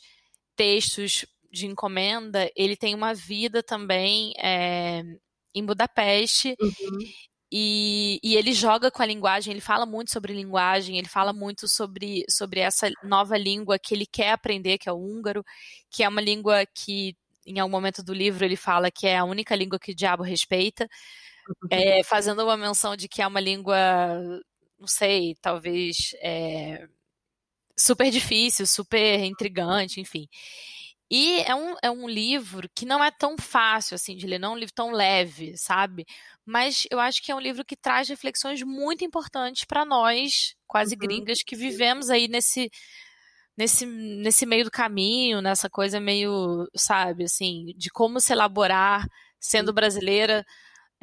textos de encomenda, ele tem uma vida também é, em Budapeste. Uhum. E, e, ele joga com a linguagem, ele fala muito sobre linguagem, ele fala muito sobre, sobre essa nova língua que ele quer aprender, que é o húngaro, que é uma língua que, em algum momento do livro, ele fala que é a única língua que o diabo respeita é, fazendo uma menção de que é uma língua, não sei, talvez é, super difícil, super intrigante, enfim. E é um, é um livro que não é tão fácil assim de ler, não é um livro tão leve, sabe? Mas eu acho que é um livro que traz reflexões muito importantes para nós, quase uhum. gringas, que vivemos aí nesse, nesse, nesse meio do caminho, nessa coisa meio, sabe, assim, de como se elaborar sendo brasileira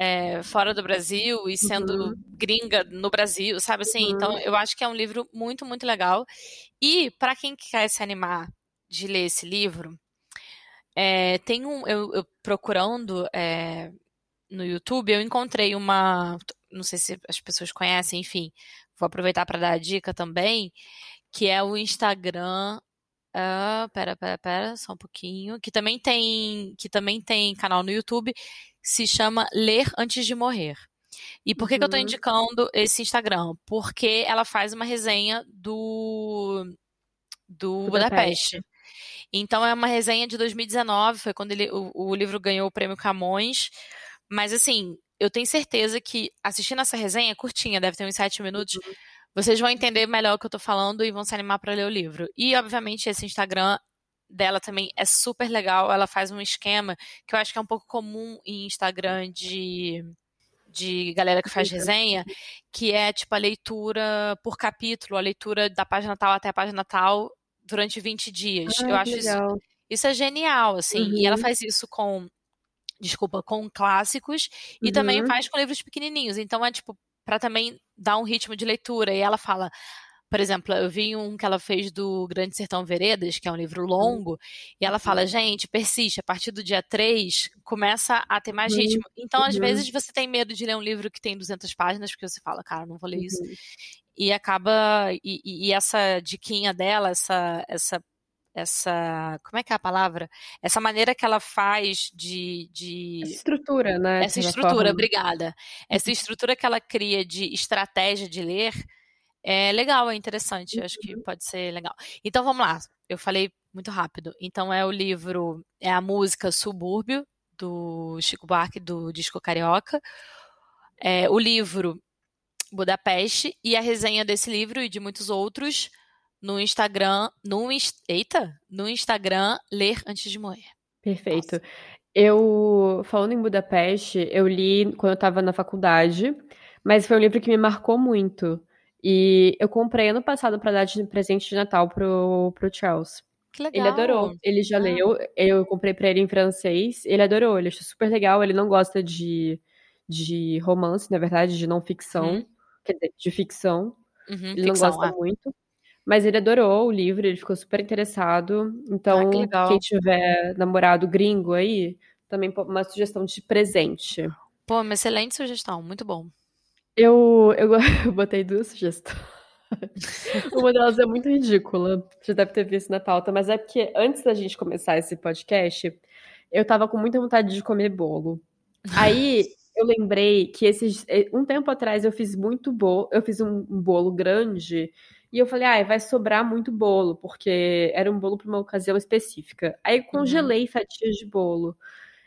é, fora do Brasil e sendo uhum. gringa no Brasil, sabe assim? Uhum. Então, eu acho que é um livro muito, muito legal. E, para quem quer se animar de ler esse livro, é, tem um. Eu, eu procurando é, no YouTube, eu encontrei uma. Não sei se as pessoas conhecem, enfim, vou aproveitar para dar a dica também, que é o Instagram Uh, pera, pera, pera, só um pouquinho. Que também tem, que também tem canal no YouTube, se chama Ler Antes de Morrer. E por que, uhum. que eu estou uhum. indicando esse Instagram? Porque ela faz uma resenha do, do Budapeste. Budapeste. Então é uma resenha de 2019, foi quando ele, o, o livro ganhou o prêmio Camões. Mas assim, eu tenho certeza que assistindo essa resenha, curtinha, deve ter uns sete minutos, uhum. Vocês vão entender melhor o que eu tô falando e vão se animar para ler o livro. E, obviamente, esse Instagram dela também é super legal. Ela faz um esquema que eu acho que é um pouco comum em Instagram de de galera que faz resenha, que é tipo a leitura por capítulo, a leitura da página tal até a página tal durante 20 dias.
Ah,
eu acho
isso,
isso é genial, assim. Uhum. E ela uhum. faz isso com, desculpa, com clássicos e uhum. também faz com livros pequenininhos. Então é tipo para também dar um ritmo de leitura. E ela fala: por exemplo, eu vi um que ela fez do Grande Sertão Veredas, que é um livro longo, e ela fala, gente, persiste, a partir do dia 3 começa a ter mais ritmo. Então, às uhum. vezes, você tem medo de ler um livro que tem 200 páginas, porque você fala, cara, não vou ler isso. Uhum. E acaba, e, e, essa diquinha dela, essa, essa essa. Como é que é a palavra? Essa maneira que ela faz de. de
essa estrutura, né?
Essa estrutura, forma. obrigada. Essa uhum. estrutura que ela cria de estratégia de ler é legal, é interessante, acho que uhum. pode ser legal. Então vamos lá, eu falei muito rápido. Então é o livro, é a música Subúrbio, do Chico Buarque, do disco Carioca. É, o livro Budapeste e a resenha desse livro e de muitos outros no Instagram, no eita, no Instagram Ler Antes de Morrer.
Perfeito. Nossa. Eu, falando em Budapeste, eu li quando eu estava na faculdade, mas foi um livro que me marcou muito. E eu comprei ano passado para dar de presente de Natal pro, pro Charles.
Que legal.
Ele adorou. Ele já ah. leu. Eu comprei para ele em francês. Ele adorou. Ele achou super legal. Ele não gosta de, de romance, na verdade, de não ficção. Uhum. Quer dizer, de ficção.
Uhum,
ele
ficção,
não gosta
é.
muito. Mas ele adorou o livro, ele ficou super interessado. Então, ah, que quem tiver namorado gringo aí, também uma sugestão de presente.
Pô, uma excelente sugestão, muito bom.
Eu, eu, eu botei duas sugestões. Uma delas é muito ridícula. Já deve ter visto na pauta, mas é porque antes da gente começar esse podcast, eu tava com muita vontade de comer bolo. Aí eu lembrei que esses eh, um tempo atrás eu fiz muito bolo, eu fiz um bolo grande e eu falei, ah, vai sobrar muito bolo, porque era um bolo para uma ocasião específica. Aí eu congelei uhum. fatias de bolo.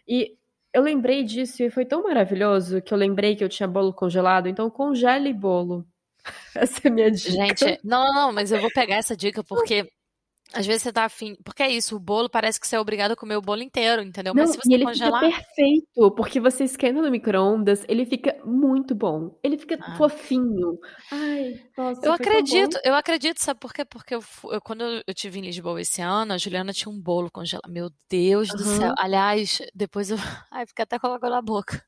E eu lembrei disso e foi tão maravilhoso que eu lembrei que eu tinha bolo congelado, então congele bolo. Essa é a minha dica.
Gente, não, não, mas eu vou pegar essa dica porque às vezes você tá afim. Porque é isso, o bolo parece que você é obrigado a comer o bolo inteiro, entendeu?
Não, Mas se você e ele congelar. Fica perfeito, porque você esquenta no micro-ondas, ele fica muito bom. Ele fica ah. fofinho. Ai, nossa.
Eu acredito, eu acredito, sabe por quê? Porque eu, eu, quando eu tive em Lisboa esse ano, a Juliana tinha um bolo congelado. Meu Deus uhum. do céu. Aliás, depois eu. Ai, fica até com água na boca.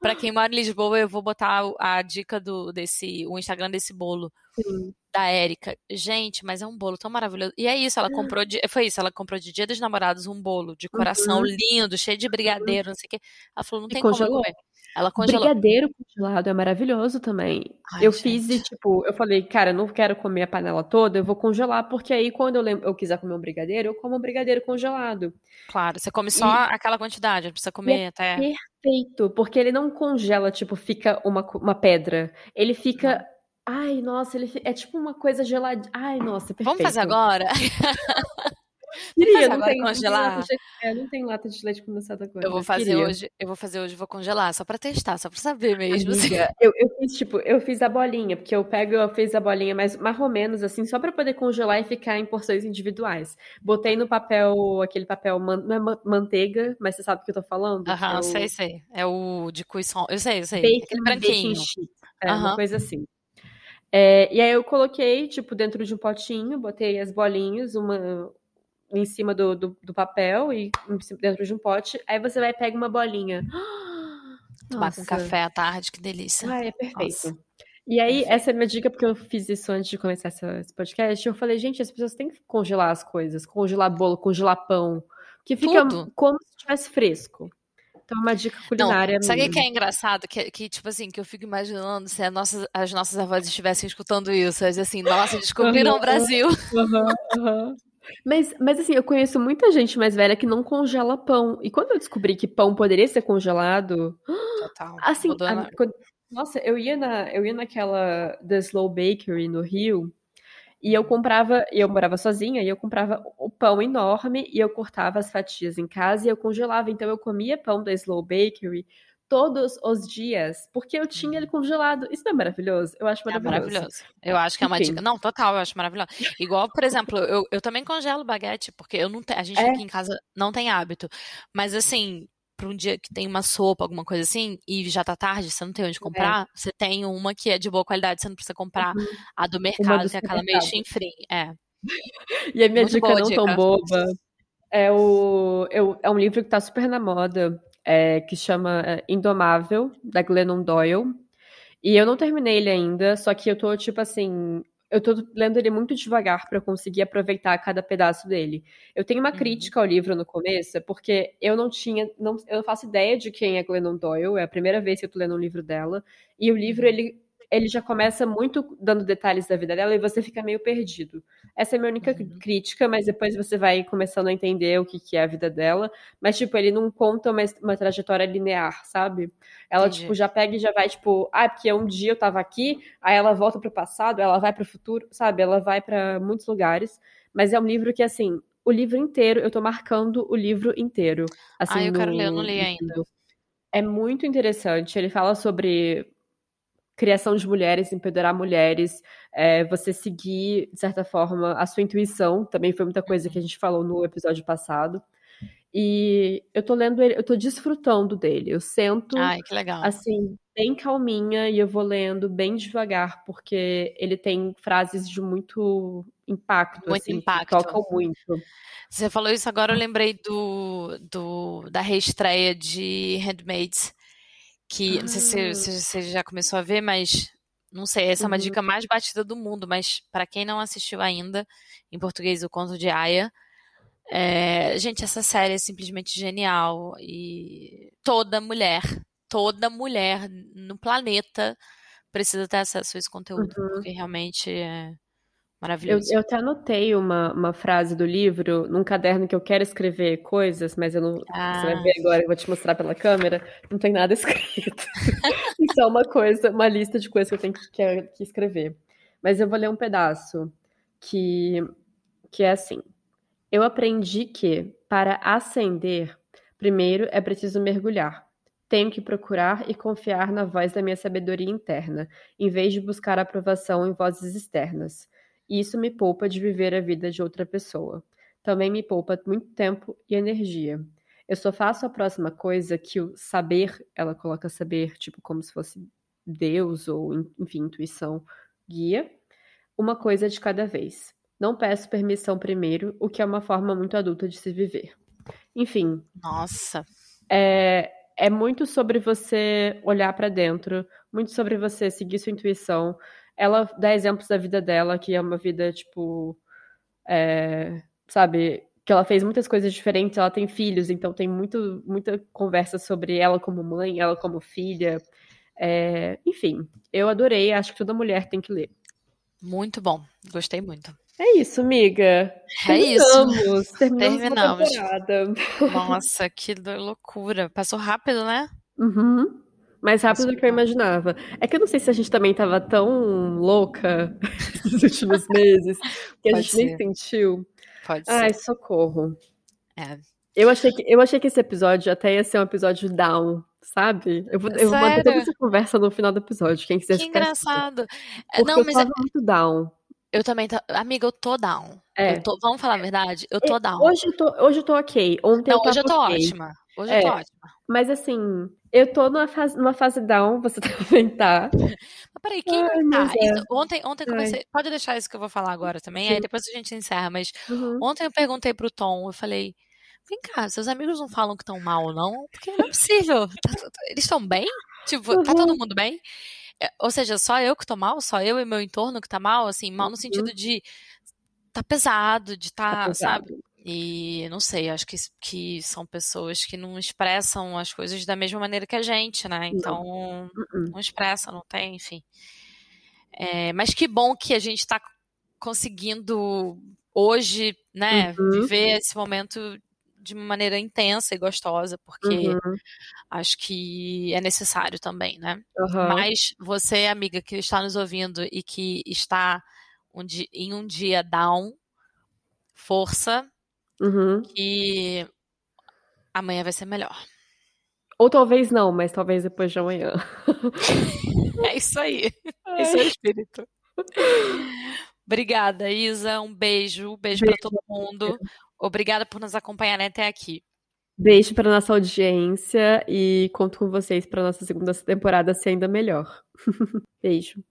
Pra quem mora em Lisboa, eu vou botar a dica do, desse, o Instagram desse bolo. Sim da Érica. Gente, mas é um bolo tão maravilhoso. E é isso, ela comprou de, foi isso, ela comprou de Dia dos Namorados um bolo de coração uhum. lindo, cheio de brigadeiro, não sei o quê. Ela falou, não tem como comer. Ela congelou.
Brigadeiro congelado é maravilhoso também. Ai, eu gente. fiz e, tipo, eu falei, cara, eu não quero comer a panela toda, eu vou congelar, porque aí quando eu, lembro, eu quiser comer um brigadeiro, eu como um brigadeiro congelado.
Claro, você come só e... aquela quantidade, não precisa comer é até.
Perfeito, porque ele não congela, tipo, fica uma, uma pedra. Ele fica Ai, nossa, ele é tipo uma coisa gelada. Ai, nossa, perfeito.
Vamos fazer agora?
Queria, não tem, congelar. Não tem, é, não tem lata de leite condensado agora.
Eu vou fazer queria. hoje, eu vou fazer hoje, vou congelar, só pra testar, só pra saber mesmo.
Assim. Amiga, eu, eu fiz, tipo, eu fiz a bolinha, porque eu pego, eu fiz a bolinha mais, mais ou menos assim, só pra poder congelar e ficar em porções individuais. Botei no papel, aquele papel, não é manteiga, mas você sabe o que eu tô falando?
Aham,
é
sei, sei. É o de cuisson, eu sei, eu sei. Bacon, aquele branquinho.
É, uma coisa assim. É, e aí eu coloquei, tipo, dentro de um potinho, botei as bolinhas, uma em cima do, do, do papel e dentro de um pote. Aí você vai pegar uma bolinha.
Tomar com café à tarde, que delícia.
Ah, é perfeito. Nossa. E aí, essa é a minha dica, porque eu fiz isso antes de começar esse podcast. Eu falei, gente, as pessoas têm que congelar as coisas, congelar bolo, congelar pão, que fica Tudo. como se estivesse fresco. Então, uma dica culinária. Não,
sabe o que é engraçado? Que, que, tipo assim, que eu fico imaginando se nossa, as nossas avós estivessem escutando isso. Assim, nossa, descobriram uhum, o Brasil.
Uhum, uhum. Mas, mas assim, eu conheço muita gente mais velha que não congela pão. E quando eu descobri que pão poderia ser congelado. Total. Assim, a, quando, nossa, eu ia, na, eu ia naquela The Slow Bakery no Rio. E eu comprava, eu morava sozinha, e eu comprava o pão enorme e eu cortava as fatias em casa e eu congelava. Então eu comia pão da Slow Bakery todos os dias, porque eu tinha ele congelado. Isso não é maravilhoso? Eu acho maravilhoso. É maravilhoso.
Eu acho que é uma dica. Não, total, eu acho maravilhoso. Igual, por exemplo, eu, eu também congelo baguete, porque eu não te... a gente é. aqui em casa não tem hábito. Mas assim, para um dia que tem uma sopa, alguma coisa assim, e já tá tarde, você não tem onde é. comprar, é. você tem uma que é de boa qualidade, você não precisa comprar uhum. a do mercado, que é aquela meio chinfrim. É.
E a minha Muito dica não dica. tão boba é, o, eu, é um livro que tá super na moda, é, que chama é, Indomável, da Glennon Doyle. E eu não terminei ele ainda, só que eu tô, tipo assim, eu tô lendo ele muito devagar para conseguir aproveitar cada pedaço dele. Eu tenho uma uhum. crítica ao livro no começo, porque eu não tinha, não, eu não faço ideia de quem é Glennon Doyle, é a primeira vez que eu tô lendo um livro dela, e o livro uhum. ele ele já começa muito dando detalhes da vida dela e você fica meio perdido. Essa é a minha única uhum. crítica, mas depois você vai começando a entender o que, que é a vida dela. Mas, tipo, ele não conta uma, uma trajetória linear, sabe? Ela, Entendi. tipo, já pega e já vai, tipo, ah, porque um dia eu tava aqui, aí ela volta pro passado, ela vai pro futuro, sabe? Ela vai para muitos lugares. Mas é um livro que, assim, o livro inteiro, eu tô marcando o livro inteiro. Assim,
ah, eu quero no, ler, eu não li ainda.
É muito interessante. Ele fala sobre criação de mulheres, empoderar mulheres, é, você seguir, de certa forma, a sua intuição, também foi muita coisa que a gente falou no episódio passado. E eu tô lendo ele, eu tô desfrutando dele. Eu sento,
Ai, que legal.
assim, bem calminha e eu vou lendo bem devagar, porque ele tem frases de muito impacto, muito assim, impacto. tocam muito.
Você falou isso agora, eu lembrei do, do da reestreia de Handmaids, que ah. não sei se, se, você já começou a ver, mas não sei, essa uhum. é uma uhum. dica mais batida do mundo, mas para quem não assistiu ainda, em português, o Conto de Aya, é, gente, essa série é simplesmente genial e toda mulher, toda mulher no planeta precisa ter acesso a esse conteúdo, uhum. porque realmente é Maravilhoso.
Eu, eu até anotei uma, uma frase do livro num caderno que eu quero escrever coisas, mas eu não. Ah. Você vai ver agora, eu vou te mostrar pela câmera. Não tem nada escrito. Isso é uma coisa, uma lista de coisas que eu tenho que, que, que escrever. Mas eu vou ler um pedaço que, que é assim. Eu aprendi que, para ascender, primeiro é preciso mergulhar. Tenho que procurar e confiar na voz da minha sabedoria interna, em vez de buscar aprovação em vozes externas e isso me poupa de viver a vida de outra pessoa. Também me poupa muito tempo e energia. Eu só faço a próxima coisa que o saber, ela coloca saber, tipo, como se fosse Deus ou, enfim, intuição, guia, uma coisa de cada vez. Não peço permissão primeiro, o que é uma forma muito adulta de se viver. Enfim.
Nossa.
É, é muito sobre você olhar para dentro, muito sobre você seguir sua intuição, ela dá exemplos da vida dela, que é uma vida, tipo. É, sabe? Que ela fez muitas coisas diferentes, ela tem filhos, então tem muito, muita conversa sobre ela como mãe, ela como filha. É, enfim, eu adorei, acho que toda mulher tem que ler.
Muito bom, gostei muito.
É isso, amiga. É
terminamos,
isso. Terminamos. Terminamos.
Nossa, que loucura. Passou rápido, né?
Uhum. Mais rápido do que eu imaginava. É que eu não sei se a gente também tava tão louca nos últimos meses, que a Pode gente ser. nem sentiu.
Pode
Ai,
ser.
socorro.
É.
Eu achei, que, eu achei que esse episódio até ia ser um episódio down, sabe? Eu vou, eu vou manter toda essa conversa no final do episódio. Quem quiser
Que engraçado. É, não,
eu
mas
tava é... muito down.
Eu também tô... Amiga, eu tô down. É. Eu tô... Vamos falar a verdade? Eu tô down.
Hoje eu tô, hoje eu tô ok. Ontem
não,
eu
hoje eu tô
okay.
ótima. Hoje é. eu tô ótima.
Mas assim, eu tô numa fase, numa fase down, você também tá.
Mas peraí, quem Ai, tá? É. Ontem, ontem comecei. Pode deixar isso que eu vou falar agora também, Sim. aí depois a gente encerra. Mas uhum. ontem eu perguntei pro Tom, eu falei. Vem cá, seus amigos não falam que estão mal, não? Porque não é possível. Tá, tá, eles estão bem? Tipo, uhum. tá todo mundo bem? É, ou seja, só eu que tô mal? Só eu e meu entorno que tá mal? Assim, mal no sentido uhum. de tá pesado, de tá, tá sabe? E não sei, acho que, que são pessoas que não expressam as coisas da mesma maneira que a gente, né? Então, não, uh-uh. não expressa, não tem, enfim. É, mas que bom que a gente está conseguindo hoje, né, uhum. viver esse momento de uma maneira intensa e gostosa, porque uhum. acho que é necessário também, né? Uhum. Mas você, amiga, que está nos ouvindo e que está um dia, em um dia down, força,
Uhum.
que amanhã vai ser melhor.
Ou talvez não, mas talvez depois de amanhã.
é isso aí. É. Esse é o espírito. Obrigada, Isa. Um beijo. Beijo, beijo para todo mundo. Obrigada por nos acompanhar até aqui.
Beijo para nossa audiência e conto com vocês para nossa segunda temporada ser ainda melhor. beijo.